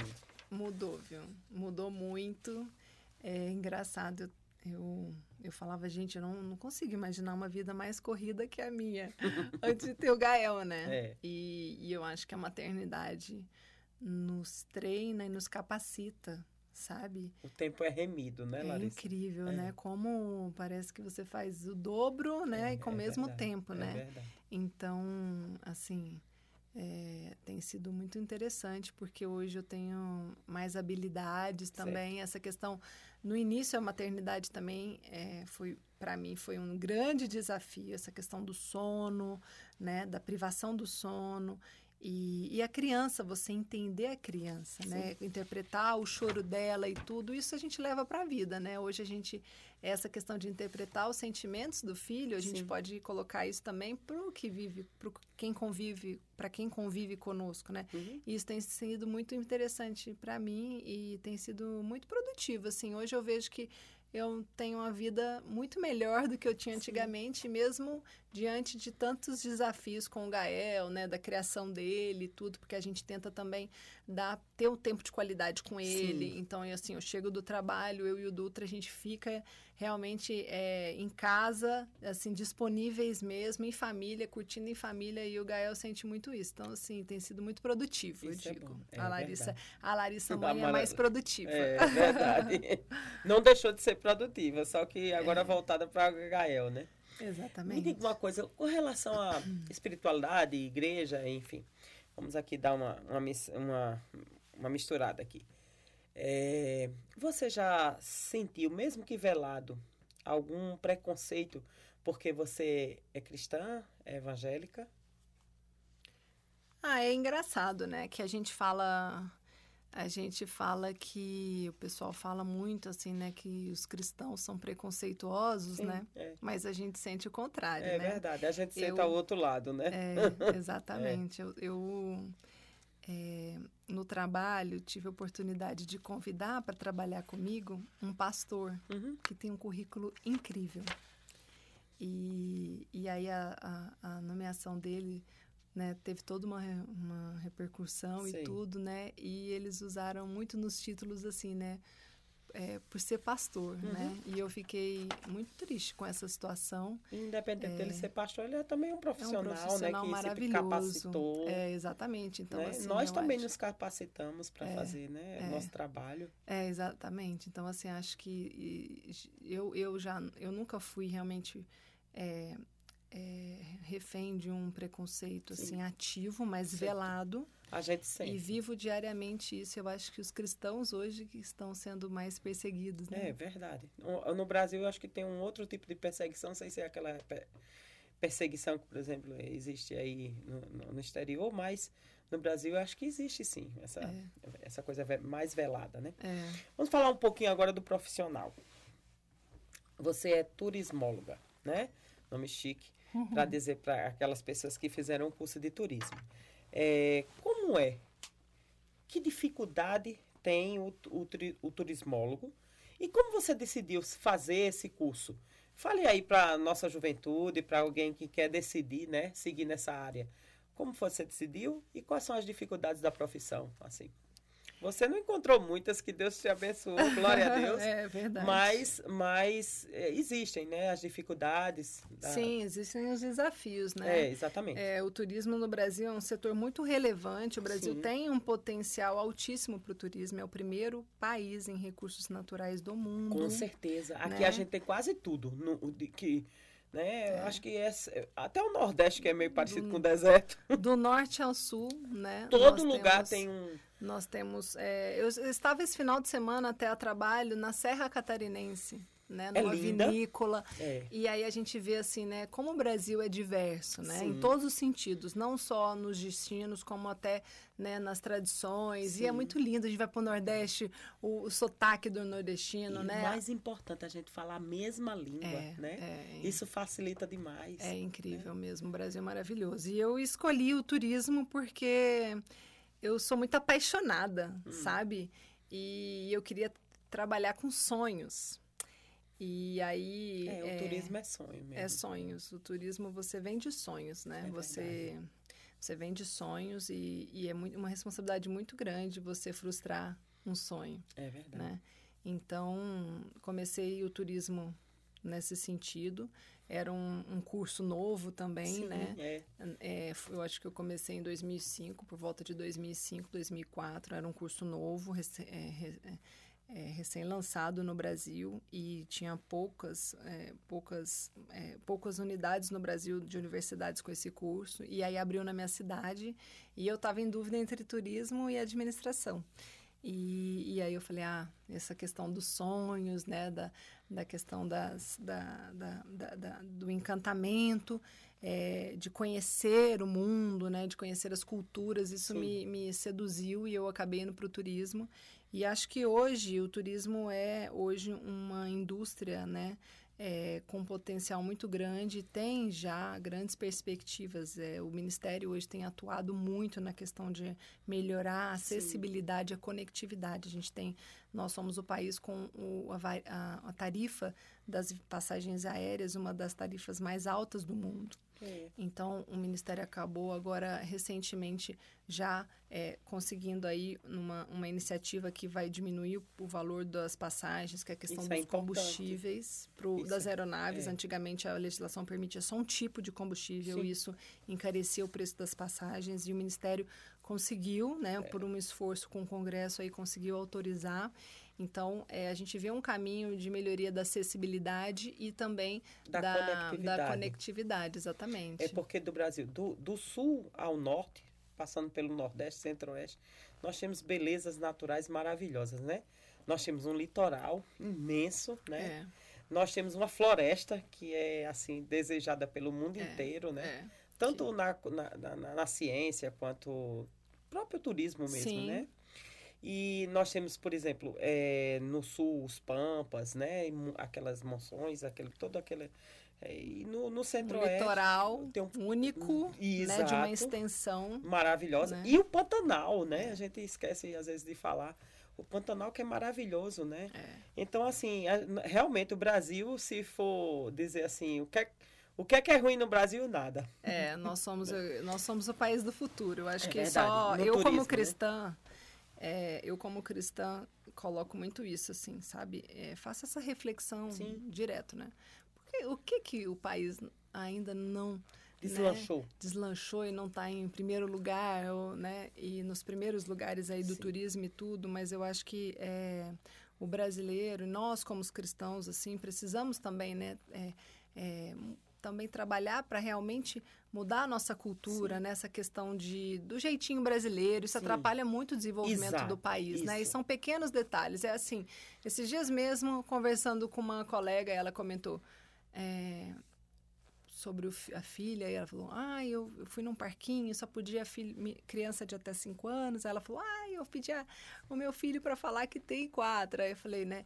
Speaker 2: Mudou, viu? Mudou muito. É engraçado. Eu, eu, eu falava, gente, eu não, não consigo imaginar uma vida mais corrida que a minha [LAUGHS] antes de ter o Gael, né? É. E, e eu acho que a maternidade nos treina e nos capacita sabe?
Speaker 1: O tempo é remido, né, Larissa?
Speaker 2: É incrível, é. né? Como parece que você faz o dobro, né? É, e com o é mesmo verdade, tempo, é né? Verdade. Então, assim, é, tem sido muito interessante porque hoje eu tenho mais habilidades também. Certo. Essa questão no início a maternidade também é, foi para mim foi um grande desafio essa questão do sono, né, da privação do sono e, e, a criança, você entender a criança, né? Interpretar o choro dela e tudo, isso a gente leva para a vida, né? Hoje a gente, essa questão de interpretar os sentimentos do filho, a Sim. gente pode colocar isso também para o que vive, para quem convive, para quem convive conosco, né? Uhum. E isso tem sido muito interessante para mim e tem sido muito produtivo, assim. Hoje eu vejo que eu tenho uma vida muito melhor do que eu tinha antigamente, Sim. mesmo diante de tantos desafios com o Gael, né, da criação dele e tudo, porque a gente tenta também dar ter um tempo de qualidade com ele. Sim. Então, assim, eu chego do trabalho, eu e o Dutra, a gente fica realmente é, em casa, assim, disponíveis mesmo, em família, curtindo em família, e o Gael sente muito isso. Então, assim, tem sido muito produtivo, isso eu é digo. É é a Larissa, a Larissa [LAUGHS] mãe é mais produtiva.
Speaker 1: É verdade. [LAUGHS] Não deixou de ser produtiva, só que agora é. voltada para o Gael, né?
Speaker 2: Exatamente.
Speaker 1: Me diga uma coisa, com relação à espiritualidade, igreja, enfim, vamos aqui dar uma, uma, uma, uma misturada aqui. É, você já sentiu, mesmo que velado, algum preconceito porque você é cristã, é evangélica?
Speaker 2: Ah, é engraçado, né? Que a gente fala a gente fala que o pessoal fala muito assim, né, que os cristãos são preconceituosos, Sim, né? É. Mas a gente sente o contrário,
Speaker 1: é
Speaker 2: né?
Speaker 1: É verdade, a gente senta ao outro lado, né?
Speaker 2: É, [LAUGHS] exatamente. é. Eu, eu é, no trabalho tive a oportunidade de convidar para trabalhar comigo um pastor uhum. que tem um currículo incrível. E, e aí a, a, a nomeação dele né, teve toda uma, uma repercussão Sim. e tudo, né? E eles usaram muito nos títulos assim, né? É, por ser pastor, uhum. né? E eu fiquei muito triste com essa situação.
Speaker 1: Independente é, dele ser pastor, ele é também um profissional, é um profissional né? Que maravilhoso. se capacitou.
Speaker 2: É, exatamente. Então, né? assim,
Speaker 1: Nós também acho... nos capacitamos para é, fazer, né? É. Nosso trabalho.
Speaker 2: É, exatamente. Então, assim, acho que eu, eu já... Eu nunca fui realmente... É, é, refém de um preconceito Sim. assim ativo, mas velado.
Speaker 1: A gente sente.
Speaker 2: E vivo diariamente isso. Eu acho que os cristãos hoje que estão sendo mais perseguidos, né?
Speaker 1: É verdade. No Brasil, eu acho que tem um outro tipo de perseguição, sem ser aquela perseguição que, por exemplo, existe aí no, no exterior, mas no Brasil eu acho que existe sim essa, é. essa coisa mais velada, né?
Speaker 2: É.
Speaker 1: Vamos falar um pouquinho agora do profissional. Você é turismóloga, né? Nome chique uhum. para dizer para aquelas pessoas que fizeram o curso de turismo. É, como é? Que dificuldade tem o, o, o turismólogo? E como você decidiu fazer esse curso? Fale aí para nossa juventude, para alguém que quer decidir, né, seguir nessa área. Como você decidiu e quais são as dificuldades da profissão, assim? Você não encontrou muitas que Deus te abençoe, glória a [LAUGHS] Deus.
Speaker 2: é verdade.
Speaker 1: Mas, mas é, existem, né? As dificuldades.
Speaker 2: Da... Sim, existem os desafios, né?
Speaker 1: É, exatamente.
Speaker 2: É, o turismo no Brasil é um setor muito relevante. O Brasil Sim. tem um potencial altíssimo para o turismo. É o primeiro país em recursos naturais do mundo.
Speaker 1: Com certeza. Aqui né? a gente tem quase tudo. No, de, que né? É. Acho que é, até o Nordeste que é meio parecido do, com o deserto.
Speaker 2: Do norte ao sul, né?
Speaker 1: Todo lugar temos, tem um.
Speaker 2: Nós temos. É, eu estava esse final de semana até a trabalho na Serra Catarinense né, numa é vinícola. É. E aí a gente vê assim, né, como o Brasil é diverso, né, Sim. em todos os sentidos, não só nos destinos, como até, né, nas tradições. Sim. E é muito lindo, a gente vai para o Nordeste, o, o sotaque do nordestino,
Speaker 1: e
Speaker 2: né?
Speaker 1: O mais importante, a gente falar a mesma língua, é, né? É. Isso facilita demais.
Speaker 2: É incrível né? mesmo, o Brasil é maravilhoso. E eu escolhi o turismo porque eu sou muito apaixonada, hum. sabe? E eu queria trabalhar com sonhos. E aí.
Speaker 1: É, o é, turismo é sonho mesmo.
Speaker 2: É sonhos. O turismo você vende sonhos, né? É você, você vende sonhos e, e é muito, uma responsabilidade muito grande você frustrar um sonho.
Speaker 1: É verdade.
Speaker 2: Né? Então, comecei o turismo nesse sentido. Era um, um curso novo também,
Speaker 1: Sim,
Speaker 2: né?
Speaker 1: É.
Speaker 2: É, eu acho que eu comecei em 2005, por volta de 2005, 2004. Era um curso novo, é, é, é, recém-lançado no Brasil e tinha poucas, é, poucas, é, poucas unidades no Brasil de universidades com esse curso. E aí abriu na minha cidade e eu estava em dúvida entre turismo e administração. E, e aí eu falei, ah, essa questão dos sonhos, né, da, da questão das, da, da, da, da do encantamento, é, de conhecer o mundo, né, de conhecer as culturas, isso me, me seduziu e eu acabei indo para o turismo. E acho que hoje o turismo é hoje uma indústria, né? É, com potencial muito grande, tem já grandes perspectivas. É, o Ministério hoje tem atuado muito na questão de melhorar a acessibilidade, Sim. a conectividade. A gente tem, nós somos o país com o, a, a, tarifa das passagens aéreas, uma das tarifas mais altas do mundo. É. Então, o Ministério acabou agora recentemente já é, conseguindo aí numa uma iniciativa que vai diminuir o, valor das passagens, que é a questão Isso é dos é combustíveis pro, das aeronaves. É. Antigamente a legislação permitia só um tipo de combustível, Sim. isso encarecia o preço das passagens e o Ministério conseguiu, né, por um esforço com o Congresso aí conseguiu autorizar então, é, a gente vê um caminho de melhoria da acessibilidade e também da, da, conectividade. da conectividade. exatamente.
Speaker 1: É porque do Brasil, do, do sul ao norte, passando pelo Nordeste, Centro-Oeste, nós temos belezas naturais maravilhosas, né? Nós temos um litoral imenso, né? É. Nós temos uma floresta que é, assim, desejada pelo mundo é. inteiro, né? É. Tanto na, na, na, na, ciência quanto próprio turismo mesmo, Sim. né? E nós temos, por exemplo, é, no sul, os Pampas, né? Aquelas monções, aquele, todo aquele. É, e no, no centro-oeste.
Speaker 2: Litoral tem um, único, né, de uma extensão.
Speaker 1: Maravilhosa. Né? E o Pantanal, né? A gente esquece, às vezes, de falar. O Pantanal que é maravilhoso, né?
Speaker 2: É.
Speaker 1: Então, assim, realmente o Brasil, se for dizer assim, o que é, o que é que é ruim no Brasil? Nada.
Speaker 2: É, nós somos, nós somos o país do futuro. Eu acho é que verdade. só no eu, turismo, como né? cristã, né? É, eu, como cristã, coloco muito isso, assim, sabe? É, faça essa reflexão Sim. direto, né? Porque o que que o país ainda não... Né,
Speaker 1: deslanchou.
Speaker 2: Né, deslanchou e não está em primeiro lugar, ou, né? E nos primeiros lugares aí do Sim. turismo e tudo, mas eu acho que é, o brasileiro, nós como os cristãos, assim, precisamos também, né? É, é, também trabalhar para realmente mudar a nossa cultura nessa né? questão de do jeitinho brasileiro. Isso Sim. atrapalha muito o desenvolvimento Exato. do país, Isso. né? E são pequenos detalhes. É assim, esses dias mesmo, conversando com uma colega, ela comentou é, sobre o, a filha, e ela falou, ah, eu, eu fui num parquinho, só podia filho, criança de até cinco anos. Ela falou, ah, eu pedi a, o meu filho para falar que tem quatro. Aí eu falei, né?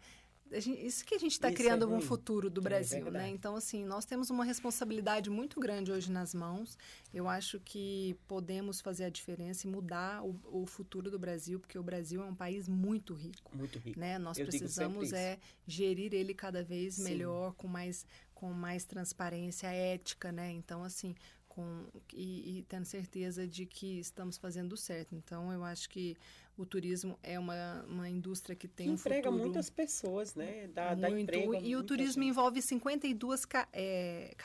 Speaker 2: Gente, isso que a gente está criando é um futuro do é Brasil, é né? Então, assim, nós temos uma responsabilidade muito grande hoje nas mãos. Eu acho que podemos fazer a diferença e mudar o, o futuro do Brasil, porque o Brasil é um país muito rico.
Speaker 1: Muito rico.
Speaker 2: Né? Nós Eu precisamos é gerir ele cada vez Sim. melhor, com mais, com mais transparência ética, né? Então, assim, com, e, e, tendo certeza de que estamos fazendo certo. Então, eu acho que o turismo é uma, uma indústria que tem
Speaker 1: que
Speaker 2: um
Speaker 1: emprega
Speaker 2: futuro
Speaker 1: muitas pessoas, né? Dá,
Speaker 2: muito,
Speaker 1: dá emprego.
Speaker 2: E o turismo
Speaker 1: gente.
Speaker 2: envolve 52 ca, é,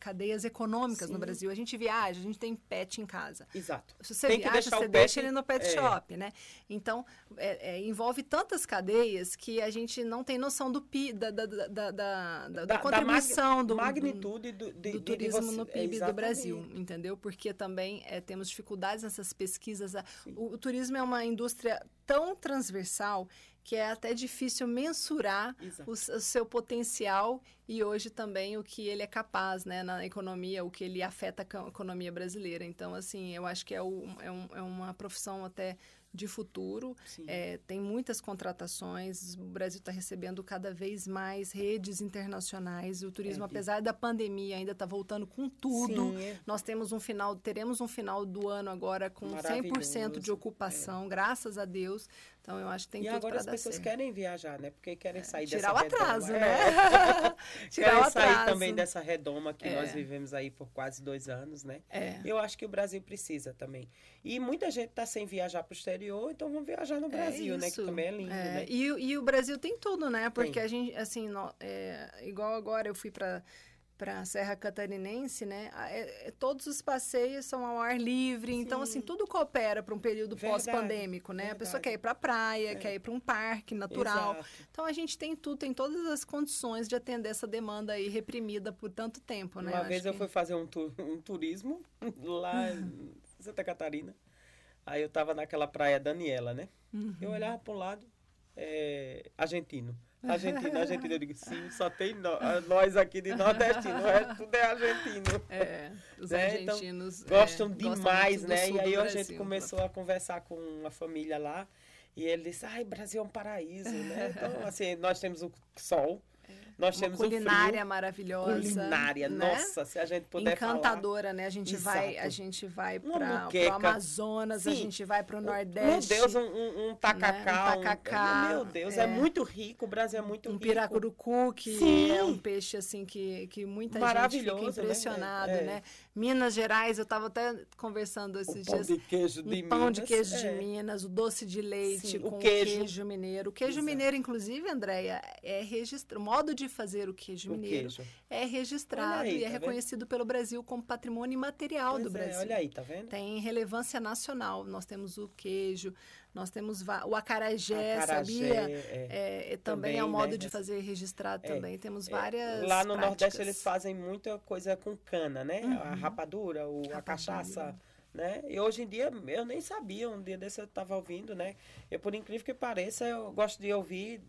Speaker 2: cadeias econômicas Sim. no Brasil. A gente viaja, a gente tem pet em casa.
Speaker 1: Exato.
Speaker 2: Se você tem viaja, você deixa ele no pet é. shop, né? Então, é, é, envolve tantas cadeias que a gente não tem noção do PI, da, da, da, da, da, da contribuição
Speaker 1: da mag, magnitude do,
Speaker 2: do, do turismo você, no PIB do Brasil, entendeu? Porque também é, temos dificuldades nessas pesquisas. O, o turismo é uma indústria tão transversal que é até difícil mensurar o, o, seu potencial e hoje também o que ele é capaz né, na economia, o que ele afeta a economia brasileira. Então, assim, eu acho que é, o, é, um, é uma profissão até de futuro. É, tem muitas contratações. O Brasil está recebendo cada vez mais redes internacionais. O turismo, é, apesar da pandemia, ainda está voltando com tudo. Sim. É. Nós temos um final, teremos um final do ano agora com 100% de ocupação, é. graças a Deus. Então eu acho que tem
Speaker 1: e
Speaker 2: tudo
Speaker 1: agora as pessoas
Speaker 2: certo.
Speaker 1: querem viajar, né? Porque querem sair
Speaker 2: Tirar
Speaker 1: dessa
Speaker 2: o atraso,
Speaker 1: redoma.
Speaker 2: né?
Speaker 1: É. [LAUGHS]
Speaker 2: Tirar
Speaker 1: querem
Speaker 2: o atraso.
Speaker 1: sair também dessa redoma que nós vivemos aí por quase dois anos, né? Eu acho que o Brasil precisa também. E muita gente está sem viajar para o exterior, então vamos viajar no Brasil, é né? Que também é lindo, é. né?
Speaker 2: E, e, o Brasil tem tudo, né? Porque tem. a gente, assim, no, é, igual agora eu fui para para a Serra Catarinense, né? É, é, todos os passeios são ao ar livre, Sim. então assim tudo coopera para um período pós-pandêmico, né? Verdade. A pessoa quer ir para a praia, é. quer ir para um parque natural. Exato. Então a gente tem tudo, tem todas as condições de atender essa demanda aí reprimida por tanto tempo, né?
Speaker 1: Uma eu vez eu que... fui fazer um, tu um turismo [LAUGHS] lá em [LAUGHS] Santa Catarina. Aí eu tava naquela praia Daniela, né? Uhum. Eu olhava para um lado, é, argentino. Argentina, Argentina, eu digo, sim, só tem nós aqui de nordestino, o resto tudo é argentino.
Speaker 2: É, os né? Então,
Speaker 1: argentinos então, gostam é, demais, gostam né? E aí a gente começou a conversar com uma família lá, e ele disse, ai, Brasil é um paraíso, né? [LAUGHS] Então, assim, nós temos o sol, nós
Speaker 2: uma
Speaker 1: temos
Speaker 2: culinária maravilhosa.
Speaker 1: Culinária, né? nossa, se a gente puder
Speaker 2: Encantadora,
Speaker 1: falar.
Speaker 2: né? A gente Exato. vai, a gente vai para o Amazonas, Sim. a gente vai para o Nordeste.
Speaker 1: Meu Deus, um, um, tacacá. Né? Um tacacá. Um, meu Deus, é. é. muito rico, o Brasil é muito
Speaker 2: um
Speaker 1: rico.
Speaker 2: Um piracurucu, que Sim. é um peixe assim que, que muita gente fica né? impressionado, né? né? Minas Gerais, eu estava até conversando esses
Speaker 1: o
Speaker 2: dias.
Speaker 1: Pão de queijo de
Speaker 2: um pão
Speaker 1: Minas,
Speaker 2: de queijo
Speaker 1: é.
Speaker 2: de Minas, o doce de leite
Speaker 1: Sim,
Speaker 2: com
Speaker 1: o queijo.
Speaker 2: queijo mineiro. O queijo Exato. mineiro, inclusive, Andréia, é registrado. O modo de fazer o queijo mineiro queijo. é registrado aí, e é tá reconhecido vendo? pelo Brasil como patrimônio imaterial
Speaker 1: pois
Speaker 2: do Brasil.
Speaker 1: É, olha aí, tá vendo?
Speaker 2: Tem relevância nacional. Nós temos o queijo, nós temos o acarajé,
Speaker 1: acarajé
Speaker 2: sabia? É, é, também, também, é um modo né? de fazer registrado é, também. Temos várias
Speaker 1: Lá no
Speaker 2: práticas.
Speaker 1: Nordeste eles fazem muita coisa com cana, né? Uhum. A rapadura, o, a, a cachaça né? E hoje em dia eu nem sabia, um dia desse eu estava ouvindo, né? Eu, por incrível que pareça, eu gosto de ouvir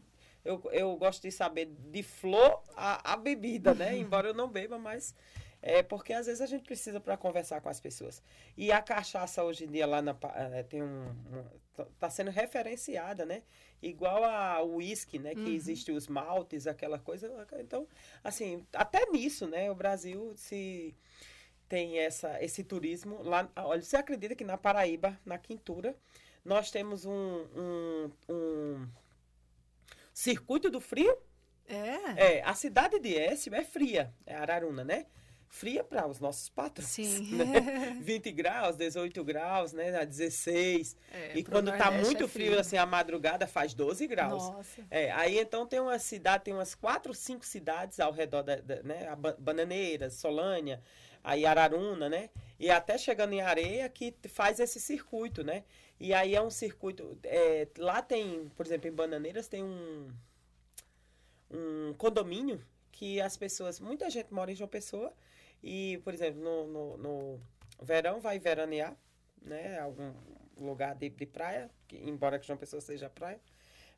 Speaker 1: eu, eu gosto de saber de flor a, a bebida, né? [LAUGHS] Embora eu não beba, mas é porque às vezes a gente precisa para conversar com as pessoas. E a cachaça hoje em dia lá na, é, tem um, um tá, tá sendo referenciada, né? Igual a uísque, né? Que uhum. existe os maltes, aquela coisa. Então, assim, até nisso, né? O Brasil se tem essa, esse turismo lá. Olha, você acredita que na Paraíba, na Quintura, nós temos um, um, um Circuito do Frio?
Speaker 2: É.
Speaker 1: É, a cidade de Écio é fria, é Araruna, né? Fria para os nossos patrões.
Speaker 2: Sim.
Speaker 1: Né? [LAUGHS] 20 graus, 18 graus, né? 16. É, e quando está muito é frio, frio, assim, a madrugada faz 12 graus.
Speaker 2: Nossa.
Speaker 1: É, aí então tem uma cidade, tem umas quatro, cinco cidades ao redor da, da né? Bananeiras, Solânia, aí Araruna, né? E até chegando em Areia que faz esse circuito, né? E aí é um circuito. É, lá tem, por exemplo, em Bananeiras tem um, um condomínio que as pessoas. Muita gente mora em João Pessoa. E, por exemplo, no, no, no verão vai veranear, né? Algum lugar de, de praia, que, embora que João Pessoa seja praia.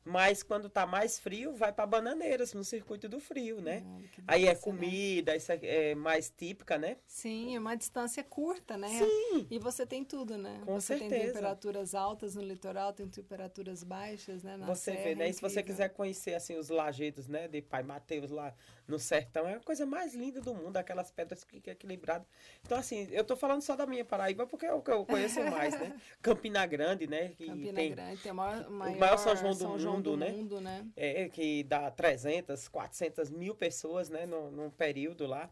Speaker 1: Mas quando tá mais frio, vai para Bananeiras, no circuito do frio, né? Aí é né? comida, né? isso é, mais típica, né?
Speaker 2: Sim, é uma distância curta, né?
Speaker 1: Sim.
Speaker 2: E você tem tudo, né?
Speaker 1: Com
Speaker 2: você
Speaker 1: certeza.
Speaker 2: tem temperaturas altas no litoral, tem temperaturas baixas, né? Na
Speaker 1: você
Speaker 2: serra,
Speaker 1: vê, né?
Speaker 2: É
Speaker 1: e se você quiser conhecer, assim, os lajedos, né? De Pai Mateus lá no sertão, é a coisa mais linda do mundo, aquelas pedras que, que é equilibrado. Então, assim, eu tô falando só da minha Paraíba porque é o que eu conheço mais, né? [LAUGHS] Campina Grande, né?
Speaker 2: Que Campina tem Grande tem o maior, maior,
Speaker 1: o maior São João do São
Speaker 2: João
Speaker 1: mundo,
Speaker 2: do
Speaker 1: né?
Speaker 2: Mundo, né?
Speaker 1: É, que dá 300, 400 mil pessoas, né, no, num período lá.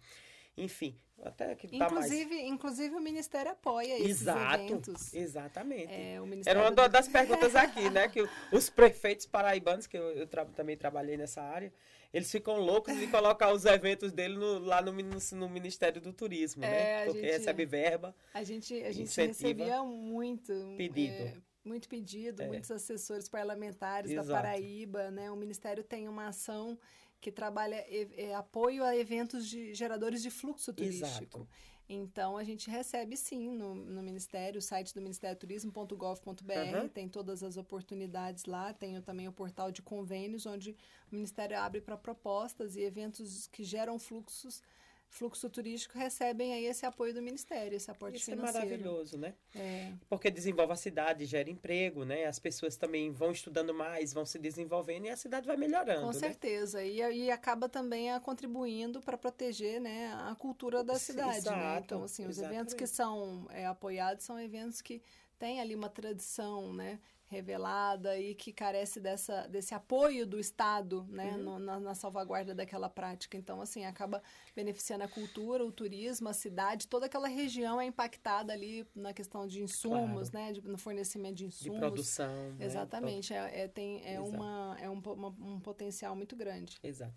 Speaker 1: enfim, até que
Speaker 2: tá inclusive, mais... inclusive o Ministério apoia esses
Speaker 1: Exato,
Speaker 2: eventos.
Speaker 1: Exatamente.
Speaker 2: É,
Speaker 1: Era uma das perguntas aqui, né? Que os prefeitos paraibanos, que eu, eu tra também trabalhei nessa área, eles ficam loucos de colocar os eventos dele no, lá no, no, Ministério do Turismo,
Speaker 2: é,
Speaker 1: né? Porque gente, recebe verba.
Speaker 2: A gente, a gente recebia muito
Speaker 1: pedido. É,
Speaker 2: muito pedido, é. muitos assessores parlamentares Exato. da Paraíba, né? O Ministério tem uma ação que trabalha é, apoio a eventos de geradores de fluxo turístico. Exato. Então, a gente recebe sim no, no Ministério, o site do Ministério Turismo.gov.br, uhum. tem todas as oportunidades lá, tem também o portal de convênios, onde o Ministério abre para propostas e eventos que geram fluxos fluxo turístico recebem aí esse apoio do Ministério, esse aporte
Speaker 1: Isso
Speaker 2: financeiro.
Speaker 1: é maravilhoso, né?
Speaker 2: É.
Speaker 1: Porque desenvolve a cidade, gera emprego, né? As pessoas também vão estudando mais, vão se desenvolvendo e a cidade vai melhorando.
Speaker 2: Com
Speaker 1: né?
Speaker 2: certeza. E, e acaba também a, contribuindo para proteger né, a cultura da cidade. Né? Exato, né? Então, assim, os exatamente. eventos que são é, apoiados são eventos que têm ali uma tradição, né? Revelada e que carece dessa, desse apoio do Estado né, uhum. no, na, na, salvaguarda daquela prática. Então, assim, acaba beneficiando a cultura, o turismo, a cidade, toda aquela região é impactada ali na questão de insumos, claro. né, de, no fornecimento de insumos.
Speaker 1: De produção.
Speaker 2: Né? Exatamente, né? é, é, tem, é, uma, é um, uma, um potencial muito grande.
Speaker 1: Exato.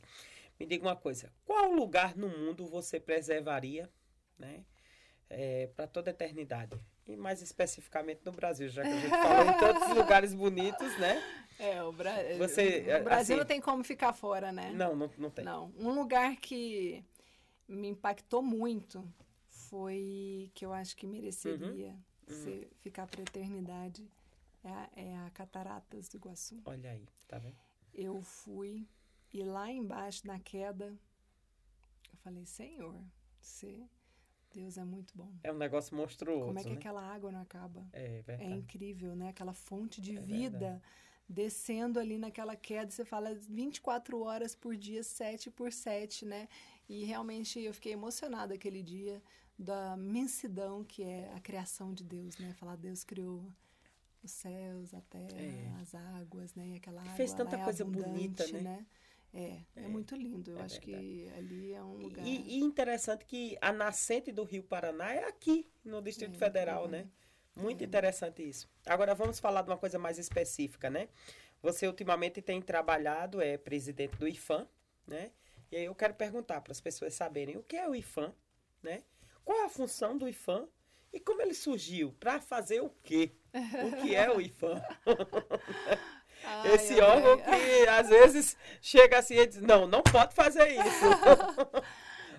Speaker 1: Me diga uma coisa, qual lugar no mundo você preservaria né, é, para toda a eternidade? E mais especificamente no Brasil, já que a gente falou em tantos [LAUGHS] lugares bonitos, né?
Speaker 2: É, o, Bra... Você, o Brasil assim, não tem como ficar fora, né?
Speaker 1: Não, não, não tem.
Speaker 2: Não. Um lugar que me impactou muito foi que eu acho que mereceria uhum. Ser, uhum. ficar para a eternidade é a, é a Cataratas do Iguaçu.
Speaker 1: Olha aí, tá vendo?
Speaker 2: Eu fui e lá embaixo na queda eu falei, Senhor, você Deus é muito bom.
Speaker 1: É um negócio monstruoso.
Speaker 2: Como é que
Speaker 1: né?
Speaker 2: aquela água não acaba?
Speaker 1: É verdade.
Speaker 2: É incrível, né? Aquela fonte de é vida verdade. descendo ali naquela queda. Você fala 24 horas por dia, 7 por 7, né? E realmente eu fiquei emocionada aquele dia da imensidão que é a criação de Deus, né? Falar Deus criou os céus, a terra, é. as águas, né? E aquela água
Speaker 1: fez tanta
Speaker 2: é
Speaker 1: coisa bonita, né? né?
Speaker 2: É, é, é, muito lindo. Eu é acho verdade. que ali é um lugar.
Speaker 1: E, e, interessante que a nascente do Rio Paraná é aqui, no Distrito é, Federal, né? Muito é. interessante isso. Agora vamos falar de uma coisa mais específica, né? Você ultimamente tem trabalhado, é presidente do IFAM, né? E aí eu quero perguntar para as pessoas saberem o que é o IFAM, né? Qual é a função do IFAM e como ele surgiu? Para fazer o quê? O que é o IFAM? [LAUGHS] Ai, Esse órgão ai. que às vezes chega assim e diz, não, não pode fazer isso. [LAUGHS]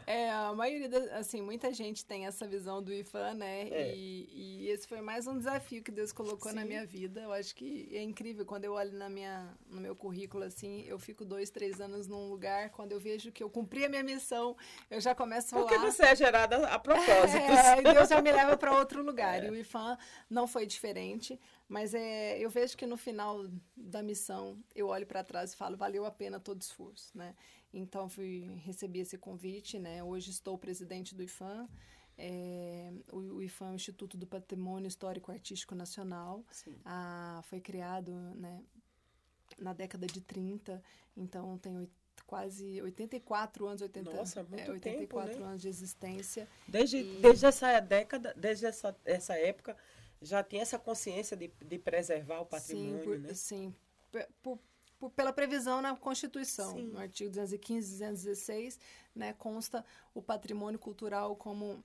Speaker 2: É, a maioria, da, assim, muita gente tem essa visão do IFAM, né? É. E, e, esse foi mais um desafio que Deus colocou Sim. na minha vida. Eu acho que é incrível quando eu olho na minha, no meu currículo, assim, eu fico dois, três anos num lugar, quando eu vejo que eu cumpri a minha missão, eu já começo a falar...
Speaker 1: Porque você é gerada a propósito. [LAUGHS]
Speaker 2: É, e Deus já me leva para outro [LAUGHS] lugar. É. E o IFAM não foi diferente. Mas é, eu vejo que no final da missão eu olho para trás e falo, valeu a pena todo esforço, né? Então fui recebi esse convite, né? Hoje estou presidente do IFAM. É, o, o IFAM é o Instituto do Patrimônio Histórico Artístico Nacional. Ah, foi criado, né? Na década de 30, então tem quase 84 anos, 80,
Speaker 1: Nossa, muito
Speaker 2: é, 84 tempo, né? anos de existência.
Speaker 1: Desde, e... desde essa década, desde essa, essa época, já tem essa consciência de, de preservar o patrimônio,
Speaker 2: sim, por,
Speaker 1: né?
Speaker 2: Sim, por, por, pela previsão na Constituição, sim. no artigo 215 e 216, né, consta o patrimônio cultural como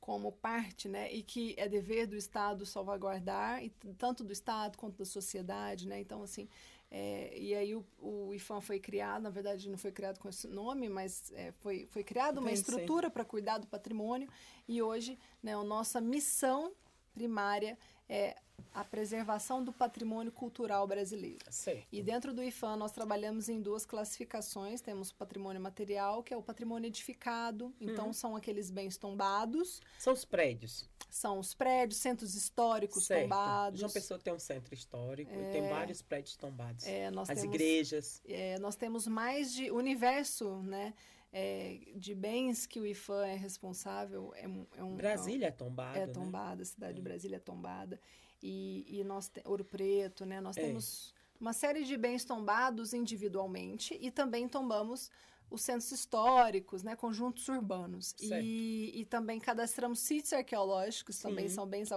Speaker 2: como parte, né, e que é dever do Estado salvaguardar, e tanto do Estado quanto da sociedade, né, então, assim, é, e aí o, o IFAM foi criado, na verdade não foi criado com esse nome, mas é, foi, foi criado uma estrutura para cuidar do patrimônio, e hoje, né, a nossa missão primária é a preservação do patrimônio cultural brasileiro.
Speaker 1: Certo.
Speaker 2: E dentro do IFAM nós trabalhamos em duas classificações. Temos o patrimônio material, que é o patrimônio edificado. Então, uhum. são aqueles bens tombados.
Speaker 1: São os prédios.
Speaker 2: São os prédios, centros históricos certo. tombados.
Speaker 1: João Pessoa tem um centro histórico é, e tem vários prédios tombados.
Speaker 2: É,
Speaker 1: As
Speaker 2: temos,
Speaker 1: igrejas.
Speaker 2: É, nós temos mais de universo, né? É, de bens que o IFAM é responsável é, é um
Speaker 1: Brasília é tombada
Speaker 2: é né? tombada né? a cidade é. de Brasília é tombada e, e nós Ouro Preto né nós é. temos uma série de bens tombados individualmente e também tombamos os centros históricos, né, conjuntos urbanos. E, e, também cadastramos sítios arqueológicos, também Sim. são bens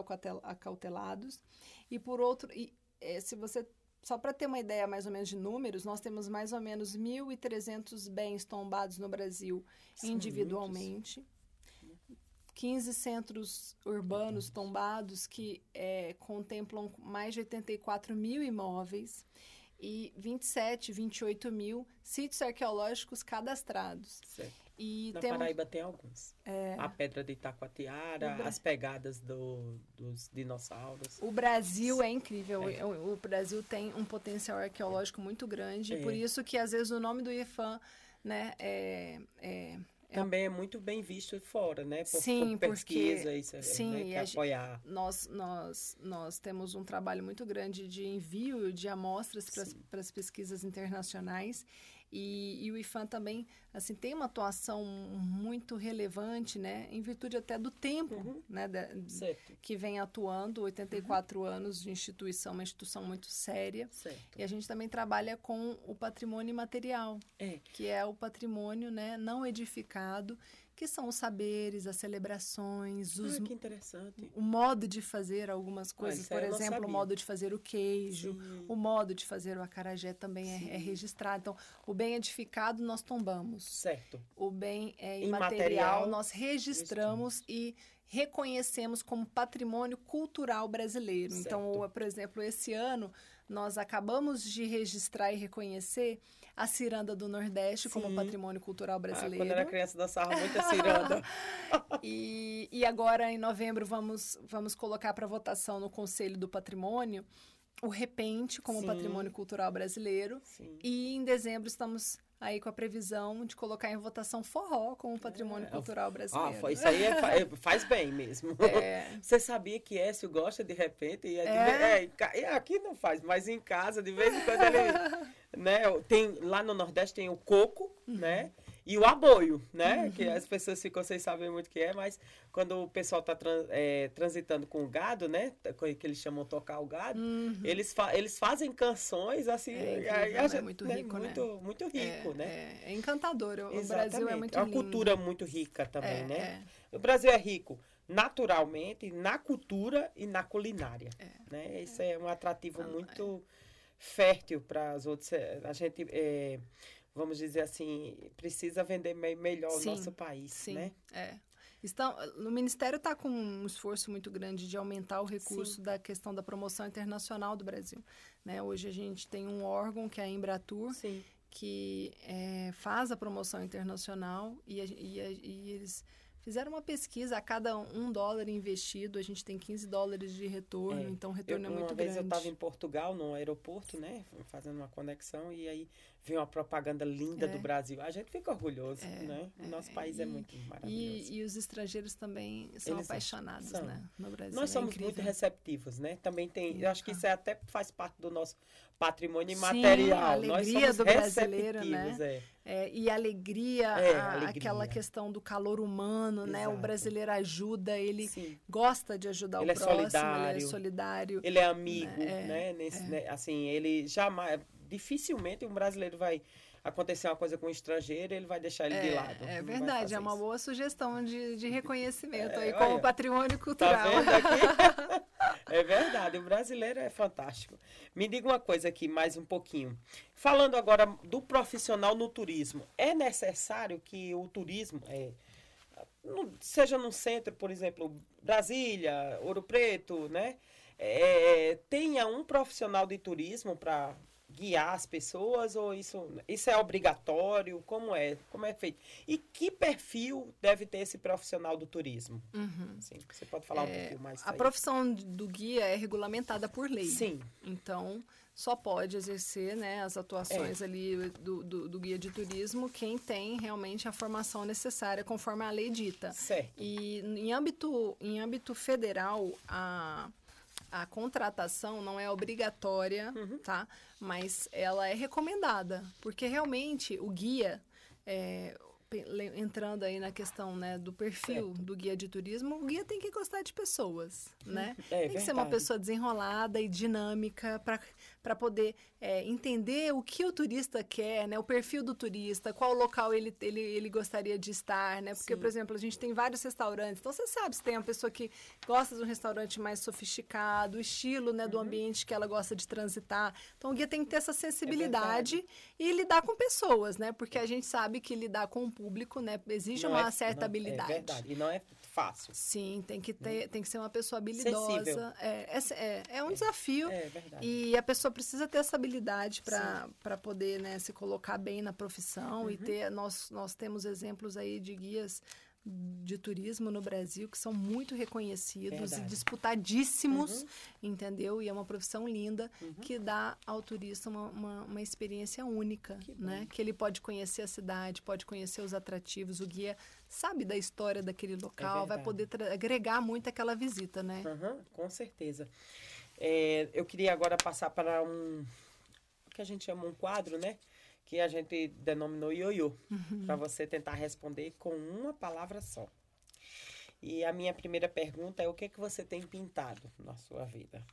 Speaker 2: acautelados. E por outro, e, é, se você só para ter uma ideia mais ou menos de números, nós temos mais ou menos 1.300 bens tombados no Brasil São individualmente. Muitos. 15 centros urbanos tombados que é, contemplam mais de 84 mil imóveis e 27, 28 mil sítios arqueológicos cadastrados.
Speaker 1: Certo. E Na temos... Paraíba tem alguns. É... A Pedra de Itacoatiara, Bra... as pegadas do, dos dinossauros.
Speaker 2: O Brasil é incrível. É. O, o, Brasil tem um potencial arqueológico muito grande. É. Por isso que, às vezes, o nome do IFAM né, é, é,
Speaker 1: é também é muito bem visto fora, né? Por, sim, por pesquisa porque, isso, sim, né? apoiar.
Speaker 2: Nós, nós, nós temos um trabalho muito grande de envio de amostras para as pesquisas internacionais e, e, o IFAM também assim tem uma atuação muito relevante, né, em virtude até do tempo, uhum. né, que vem atuando, 84 uhum. anos de instituição, uma instituição muito séria.
Speaker 1: Certo.
Speaker 2: E a gente também trabalha com o patrimônio imaterial,
Speaker 1: é.
Speaker 2: que é o patrimônio, né, não edificado que são os saberes, as celebrações, os,
Speaker 1: ah, que interessante.
Speaker 2: o modo de fazer algumas coisas. Ah, Por exemplo, o modo de fazer o queijo, Sim. o modo de fazer o acarajé também é, é, registrado. Então, o bem edificado nós tombamos.
Speaker 1: Certo.
Speaker 2: O bem é, imaterial, nós registramos e reconhecemos como patrimônio cultural brasileiro. Então, certo. Então, por exemplo, esse ano nós acabamos de registrar e reconhecer a ciranda do Nordeste Sim. como patrimônio cultural brasileiro. Ah, quando
Speaker 1: era criança dançava muita [LAUGHS] ciranda.
Speaker 2: e, e agora em novembro vamos vamos colocar para votação no Conselho do Patrimônio o Repente como Sim. patrimônio cultural brasileiro.
Speaker 1: Sim.
Speaker 2: E em dezembro estamos aí com a previsão de colocar em votação forró como patrimônio é, cultural brasileiro.
Speaker 1: Ah, isso aí é, é, faz bem mesmo. É. [LAUGHS] Você sabia que Écio gosta de repente? E é, é. é aqui não faz, mas em casa, de vez em quando ele. Né, tem, lá no Nordeste tem o coco, uhum. né? E o aboio, né? Uhum. Que as pessoas ficam sem saber muito o que é, mas quando o pessoal está trans, é, transitando com o gado, né? Que eles chamam tocar o gado, uhum. eles, fa eles fazem canções assim.
Speaker 2: É, é, é, é muito rico,
Speaker 1: né? Muito, muito rico,
Speaker 2: é,
Speaker 1: né?
Speaker 2: É, encantador. O Exatamente. Brasil é muito
Speaker 1: É uma
Speaker 2: lindo.
Speaker 1: cultura muito rica também, né? O Brasil é rico naturalmente na cultura e na culinária. né? Isso é um atrativo ah, muito fértil para as outras. A gente vamos dizer assim, precisa vender me melhor sim, o nosso país,
Speaker 2: sim,
Speaker 1: né?
Speaker 2: É. Estão, o Ministério está com um esforço muito grande de aumentar o recurso sim. da questão da promoção internacional do Brasil. Né? Hoje a gente tem um órgão que é a Embratur,
Speaker 1: sim.
Speaker 2: que é, faz a promoção internacional e, e, e eles Fizeram uma pesquisa, a cada um dólar investido, a gente tem 15 dólares de retorno, é, então o retorno
Speaker 1: eu,
Speaker 2: é muito
Speaker 1: grande. Uma vez
Speaker 2: eu
Speaker 1: estava em Portugal, no aeroporto, né, fazendo uma conexão, e aí veio uma propaganda linda é. do Brasil. A gente fica orgulhoso, é, né? O nosso país é e, é muito maravilhoso.
Speaker 2: E, e, os estrangeiros também são Eles apaixonados, são. né, no Brasil.
Speaker 1: Nós é somos muito receptivos, né? Também tem, eu acho que isso é até faz parte do nosso patrimônio imaterial. a
Speaker 2: alegria do brasileiro, né? É. É, e alegria, é, a, alegria, aquela questão do calor humano, Exato. né? O brasileiro ajuda, ele Sim. gosta de ajudar ele o é próximo, solidário, ele é solidário.
Speaker 1: Ele é amigo, né? né? Nesse, é. né? Assim, ele jamais, dificilmente um brasileiro vai acontecer uma coisa com um estrangeiro, ele vai deixar ele
Speaker 2: é,
Speaker 1: de lado.
Speaker 2: É verdade, é uma isso. boa sugestão de, de reconhecimento é, aí como olha, patrimônio tá cultural.
Speaker 1: Tá [LAUGHS] é verdade, o brasileiro é fantástico. Me diga uma coisa aqui, mais um pouquinho. Falando agora do profissional no turismo, é necessário que o turismo, é, seja no centro, por exemplo, Brasília, Ouro Preto, né? É, tenha um profissional de turismo para guiar as pessoas ou isso, isso é obrigatório? Como é? Como é feito? E que perfil deve ter esse profissional do turismo?
Speaker 2: Uhum.
Speaker 1: Sim, você pode falar é, um pouquinho mais
Speaker 2: A profissão do guia é regulamentada por lei.
Speaker 1: Sim.
Speaker 2: Então, só pode exercer né, as atuações é. ali do, do, do, guia de turismo quem tem realmente a formação necessária conforme a lei dita.
Speaker 1: Certo.
Speaker 2: E em âmbito, em âmbito federal, a a contratação não é obrigatória, uhum. tá? Mas ela é recomendada, porque realmente o guia, é, entrando aí na questão né, do perfil certo. do guia de turismo, o guia tem que gostar de pessoas, né?
Speaker 1: É,
Speaker 2: tem que ser uma pessoa desenrolada e dinâmica para poder é, entender o que o turista quer, né? O perfil do turista, qual local ele, ele, ele gostaria de estar, né? Porque, Sim. por exemplo, a gente tem vários restaurantes. Então, você sabe se tem uma pessoa que gosta de um restaurante mais sofisticado, o estilo né, do uhum. ambiente que ela gosta de transitar. Então, o guia tem que ter essa sensibilidade é e lidar com pessoas, né? Porque a gente sabe que lidar com o público, né, exige não uma é, certa não, é habilidade. É
Speaker 1: verdade. E não é fácil.
Speaker 2: Sim, tem que ter, tem que ser uma pessoa habilidosa. É, é, é, é, um desafio. É, verdade. E a pessoa precisa ter essa habilidade para poder né, se colocar bem na profissão uhum. e ter. Nós, nós temos exemplos aí de guias de turismo no Brasil que são muito reconhecidos Verdade. e disputadíssimos, uhum. entendeu? E é uma profissão linda uhum. que dá ao turista uma, uma, uma experiência única, que né? Que ele pode conhecer a cidade, pode conhecer os atrativos, o guia sabe da história daquele local, é vai poder agregar muito aquela visita, né?
Speaker 1: Uhum, com certeza. É, eu queria agora passar para um que a gente chama um quadro, né? que a gente denominou ioiô, uhum. para você tentar responder com uma palavra só. E a minha primeira pergunta é: o que, é que você tem pintado na sua vida?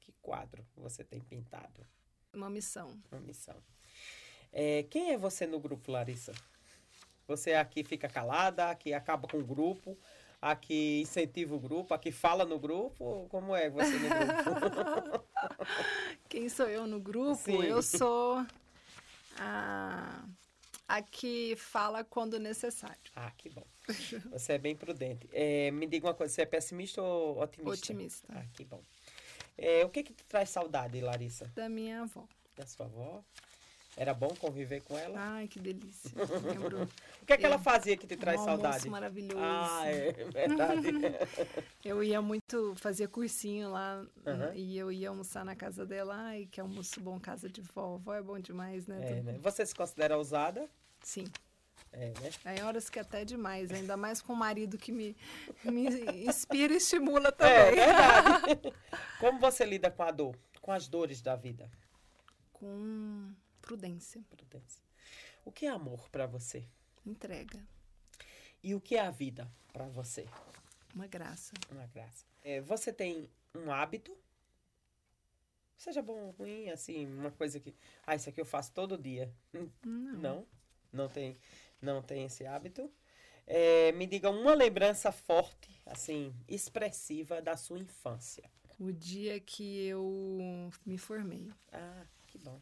Speaker 1: Que quadro você tem pintado?
Speaker 2: Uma missão.
Speaker 1: Uma missão. É, quem é você no grupo, Larissa? Você aqui fica calada, aqui acaba com o grupo, aqui incentiva o grupo, aqui fala no grupo? Como é você no grupo? [LAUGHS]
Speaker 2: Quem sou eu no grupo? Sim. Eu sou a, a que fala quando necessário.
Speaker 1: Ah, que bom. Você é bem prudente. É, me diga uma coisa, você é pessimista ou otimista?
Speaker 2: Otimista.
Speaker 1: Ah, que bom. É, o que que te traz saudade, Larissa?
Speaker 2: Da minha avó.
Speaker 1: Da sua avó? Era bom conviver com ela?
Speaker 2: Ai, que delícia. [LAUGHS] Lembro.
Speaker 1: o que é que ela fazia que te traz um saudade?
Speaker 2: maravilhoso.
Speaker 1: Ah, é verdade. [LAUGHS]
Speaker 2: eu ia muito, fazia cursinho lá uhum. e eu ia almoçar na casa dela. Ai, que almoço bom, casa de vó. Vó é bom demais, né?
Speaker 1: É, né? Você se considera ousada?
Speaker 2: Sim.
Speaker 1: É, né?
Speaker 2: Tem horas que até demais, ainda mais com o marido que me, me inspira e estimula é, também. É
Speaker 1: verdade. [LAUGHS] Como você lida com a dor, com as dores da vida?
Speaker 2: Com Prudência.
Speaker 1: Prudência. O que é amor para você?
Speaker 2: Entrega.
Speaker 1: E o que é a vida para você?
Speaker 2: Uma graça.
Speaker 1: Uma graça. É, você tem um hábito? Seja bom ou ruim, assim, uma coisa que. Ah, isso aqui eu faço todo dia.
Speaker 2: Não.
Speaker 1: Não, não tem, não tem esse hábito. É, me diga uma lembrança forte, assim, expressiva da sua infância.
Speaker 2: O dia que eu me formei.
Speaker 1: Ah, que bom.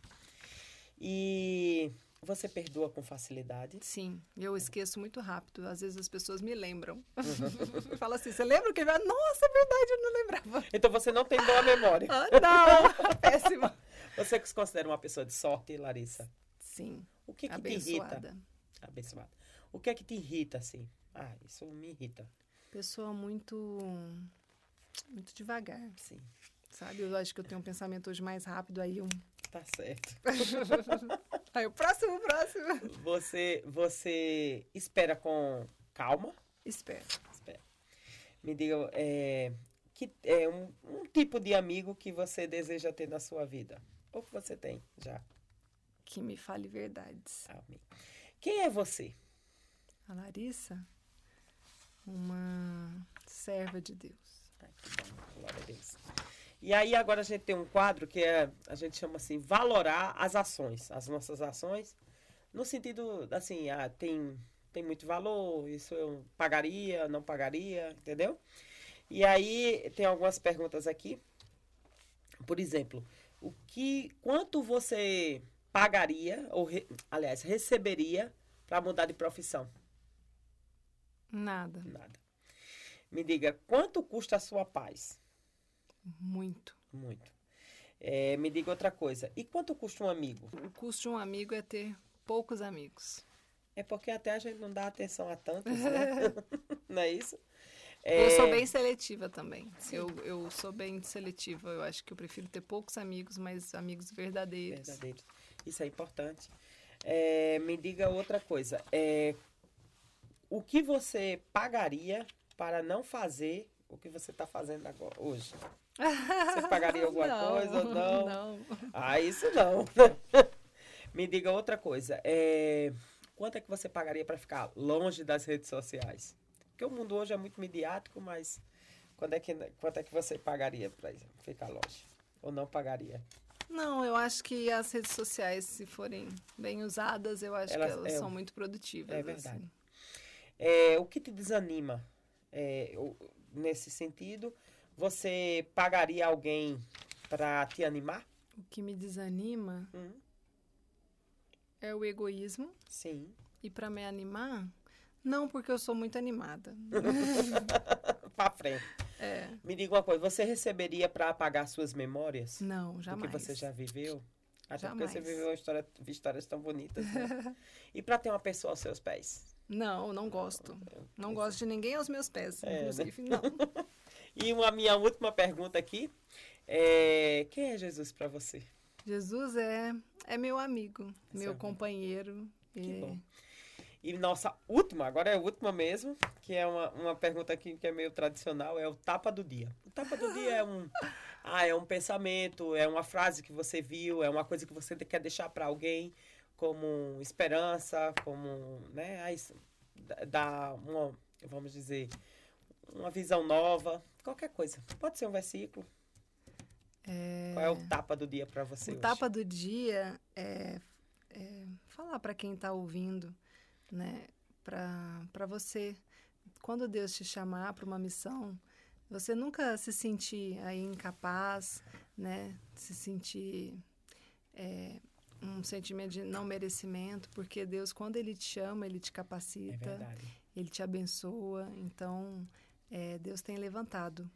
Speaker 1: E você perdoa com facilidade?
Speaker 2: Sim, eu esqueço muito rápido. Às vezes as pessoas me lembram. Uhum. [LAUGHS] Fala assim, você lembra que... Nossa, é verdade, eu não lembrava.
Speaker 1: Então você não tem boa memória.
Speaker 2: ah, não, [LAUGHS] péssima.
Speaker 1: Você se considera uma pessoa de sorte, Larissa?
Speaker 2: Sim.
Speaker 1: O que, que te irrita? Abençoada. O que é que te irrita, assim? Ah, isso me irrita.
Speaker 2: Pessoa muito... Muito devagar.
Speaker 1: Sim.
Speaker 2: Sabe? Eu acho que eu tenho um pensamento hoje mais rápido, aí um
Speaker 1: Tá certo. [LAUGHS]
Speaker 2: Aí o próximo, próximo.
Speaker 1: Você, você espera com calma?
Speaker 2: Espero.
Speaker 1: Espera. Me diga, é, que é um, um tipo de amigo que você deseja ter na sua vida? Ou que você tem já?
Speaker 2: Que me fale verdades.
Speaker 1: Amém. Quem é você?
Speaker 2: A Larissa, uma serva de Deus.
Speaker 1: Ai, que bom. Glória a Deus. E aí agora a gente tem um quadro que é, a gente chama assim, valorar as ações, as nossas ações, no sentido, assim, ah, tem, tem muito valor, isso eu pagaria, não pagaria, entendeu? E aí tem algumas perguntas aqui. Por exemplo, o que, quanto você pagaria, ou, re, aliás, receberia para mudar de profissão?
Speaker 2: Nada.
Speaker 1: Nada. Me diga, quanto custa a sua paz?
Speaker 2: Muito.
Speaker 1: Muito. É, me diga outra coisa. E quanto custa um amigo?
Speaker 2: O custo de um amigo é ter poucos amigos.
Speaker 1: É porque até a gente não dá atenção a tantos, né? [LAUGHS] não é isso?
Speaker 2: É... Eu sou bem seletiva também. Eu, eu sou bem seletiva. Eu acho que eu prefiro ter poucos amigos, mas amigos verdadeiros.
Speaker 1: Verdadeiros. Isso é importante. É, me diga outra coisa. É, o que você pagaria para não fazer o que você está fazendo agora, hoje? Você pagaria alguma não, coisa ou não?
Speaker 2: Não.
Speaker 1: Ah, isso não. [LAUGHS] Me diga outra coisa. É, quanto é que você pagaria para ficar longe das redes sociais? Porque o mundo hoje é muito midiático, mas quando é que, quanto é que você pagaria para ficar longe? Ou não pagaria?
Speaker 2: Não, eu acho que as redes sociais, se forem bem usadas, eu acho elas, que elas é, são muito produtivas.
Speaker 1: É verdade. Assim. É, o que te desanima é, nesse sentido? Você pagaria alguém para te animar?
Speaker 2: O que me desanima hum. é o egoísmo.
Speaker 1: Sim.
Speaker 2: E para me animar, não, porque eu sou muito animada. [LAUGHS]
Speaker 1: para frente. É. Me diga uma coisa, você receberia para apagar suas memórias?
Speaker 2: Não, jamais.
Speaker 1: Do que você já viveu? Até jamais. porque você viveu história, histórias tão bonitas. Né? [LAUGHS] e para ter uma pessoa aos seus pés?
Speaker 2: Não, não gosto. Não gosto de ninguém aos meus pés, é, né? inclusive, né? não. [LAUGHS]
Speaker 1: e uma minha última pergunta aqui é, quem é Jesus para você?
Speaker 2: Jesus é, é meu amigo, é meu companheiro.
Speaker 1: Que é... bom. E nossa última, agora é a última mesmo, que é uma, uma pergunta aqui que é meio tradicional, é o tapa do dia. O tapa do dia é um, [LAUGHS] ah, é um pensamento, é uma frase que você viu, é uma coisa que você quer deixar para alguém como esperança, como, né, dá uma, vamos dizer, uma visão nova, qualquer coisa. Pode ser um versículo. É... Qual é o tapa do dia para você?
Speaker 2: O hoje? tapa do dia é, é falar para quem está ouvindo né? Para você, quando Deus te chamar para uma missão, você nunca se sentir aí incapaz, né? Se sentir é, um sentimento de não merecimento, porque Deus, quando Ele te chama, Ele te capacita, é Ele te abençoa. Então, é, Deus tem levantado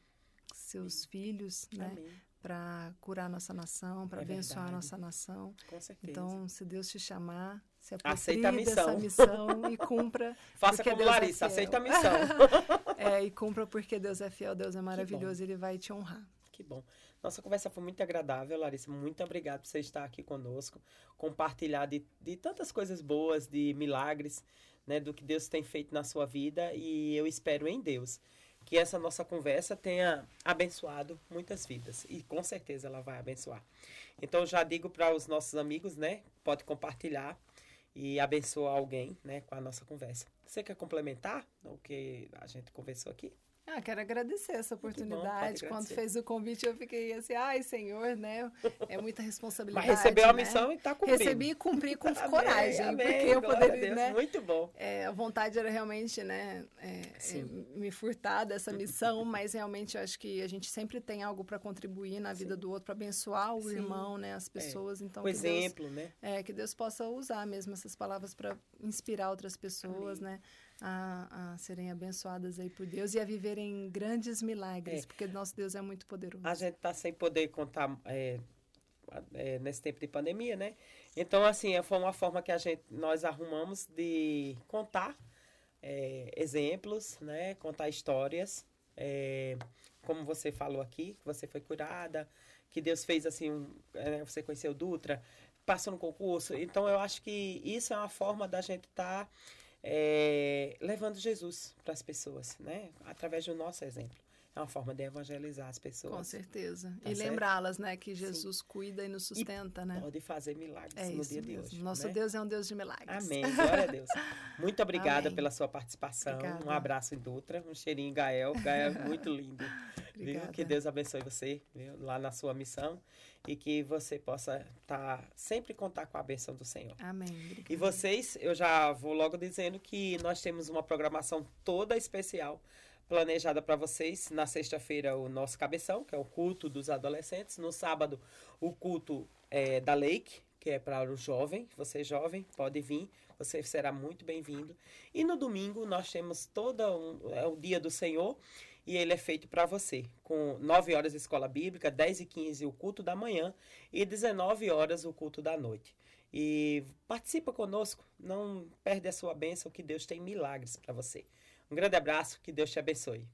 Speaker 2: seus filhos, né? Para curar nossa nação, para é abençoar verdade. nossa nação.
Speaker 1: Com certeza.
Speaker 2: Então, se Deus te chamar, se aceita a missão. missão e cumpra. [LAUGHS]
Speaker 1: Faça como Deus é Larissa, é aceita a missão. [LAUGHS]
Speaker 2: é, e cumpra porque Deus é fiel, Deus é maravilhoso, Ele vai te honrar.
Speaker 1: Que bom. Nossa conversa foi muito agradável, Larissa. Muito obrigado por você estar aqui conosco, compartilhar de, de tantas coisas boas, de milagres, né, do que Deus tem feito na sua vida. E eu espero em Deus que essa nossa conversa tenha abençoado muitas vidas. E com certeza ela vai abençoar. Então já digo para os nossos amigos, né? Pode compartilhar e abençoar alguém, né, com a nossa conversa. Você quer complementar o que a gente conversou aqui?
Speaker 2: Ah, quero agradecer essa oportunidade. Bom, Quando fez o convite, eu fiquei assim, ai, Senhor, né? É muita responsabilidade.
Speaker 1: Mas recebeu
Speaker 2: né?
Speaker 1: a missão e está cumprindo.
Speaker 2: Recebi e cumpri com [LAUGHS] amém, coragem.
Speaker 1: Amém,
Speaker 2: porque eu poderia, né?
Speaker 1: Muito bom.
Speaker 2: É, a vontade era realmente, né, é, é, me furtar dessa missão, mas realmente eu acho que a gente sempre tem algo para contribuir na vida Sim. do outro, para abençoar o Sim. irmão, né, as é. pessoas. É. Então,
Speaker 1: o exemplo,
Speaker 2: Deus,
Speaker 1: né?
Speaker 2: É, que Deus possa usar mesmo essas palavras para inspirar outras pessoas, amém. né? A, a, serem abençoadas aí por Deus e a viverem grandes milagres, é. porque nosso Deus é muito poderoso.
Speaker 1: A gente está sem poder contar é, é, nesse tempo de pandemia, né? Então, assim, foi uma forma que a gente, nós arrumamos de contar é, exemplos, né? Contar histórias, é, como você falou aqui, que você foi curada, que Deus fez assim, um, é, você conheceu Dutra, passou no concurso. Então, eu acho que isso é uma forma da gente estar... Tá é, levando Jesus para as pessoas, né? Através do nosso exemplo. É uma forma de evangelizar as pessoas.
Speaker 2: Com certeza. Tá e lembrá-las, né, que Jesus Sim. cuida e nos sustenta,
Speaker 1: e
Speaker 2: né?
Speaker 1: Pode fazer milagres é no dia mesmo. de hoje.
Speaker 2: Nosso
Speaker 1: né?
Speaker 2: Deus é um Deus de milagres.
Speaker 1: Amém. Glória a Deus. [LAUGHS] Muito obrigada Amém. pela sua participação. Obrigada. Um abraço em Dutra, um cheirinho Gael. Gael é muito [LAUGHS] lindo. Viu? Que Deus abençoe você viu? lá na sua missão e que você possa estar tá, sempre contar com a bênção do Senhor.
Speaker 2: Amém. Obrigada.
Speaker 1: E vocês, eu já vou logo dizendo que nós temos uma programação toda especial planejada para vocês. Na sexta-feira, o nosso cabeção, que é o culto dos adolescentes. No sábado, o culto é, da Lake, que é para o jovem. Você jovem, pode vir. Você será muito bem-vindo. E no domingo, nós temos todo um, é o dia do Senhor e ele é feito para você, com 9 horas escola bíblica, 10 e 15 o culto da manhã e 19 horas o culto da noite. E participa conosco, não perde a sua bênção, que Deus tem milagres para você. Um grande abraço, que Deus te abençoe.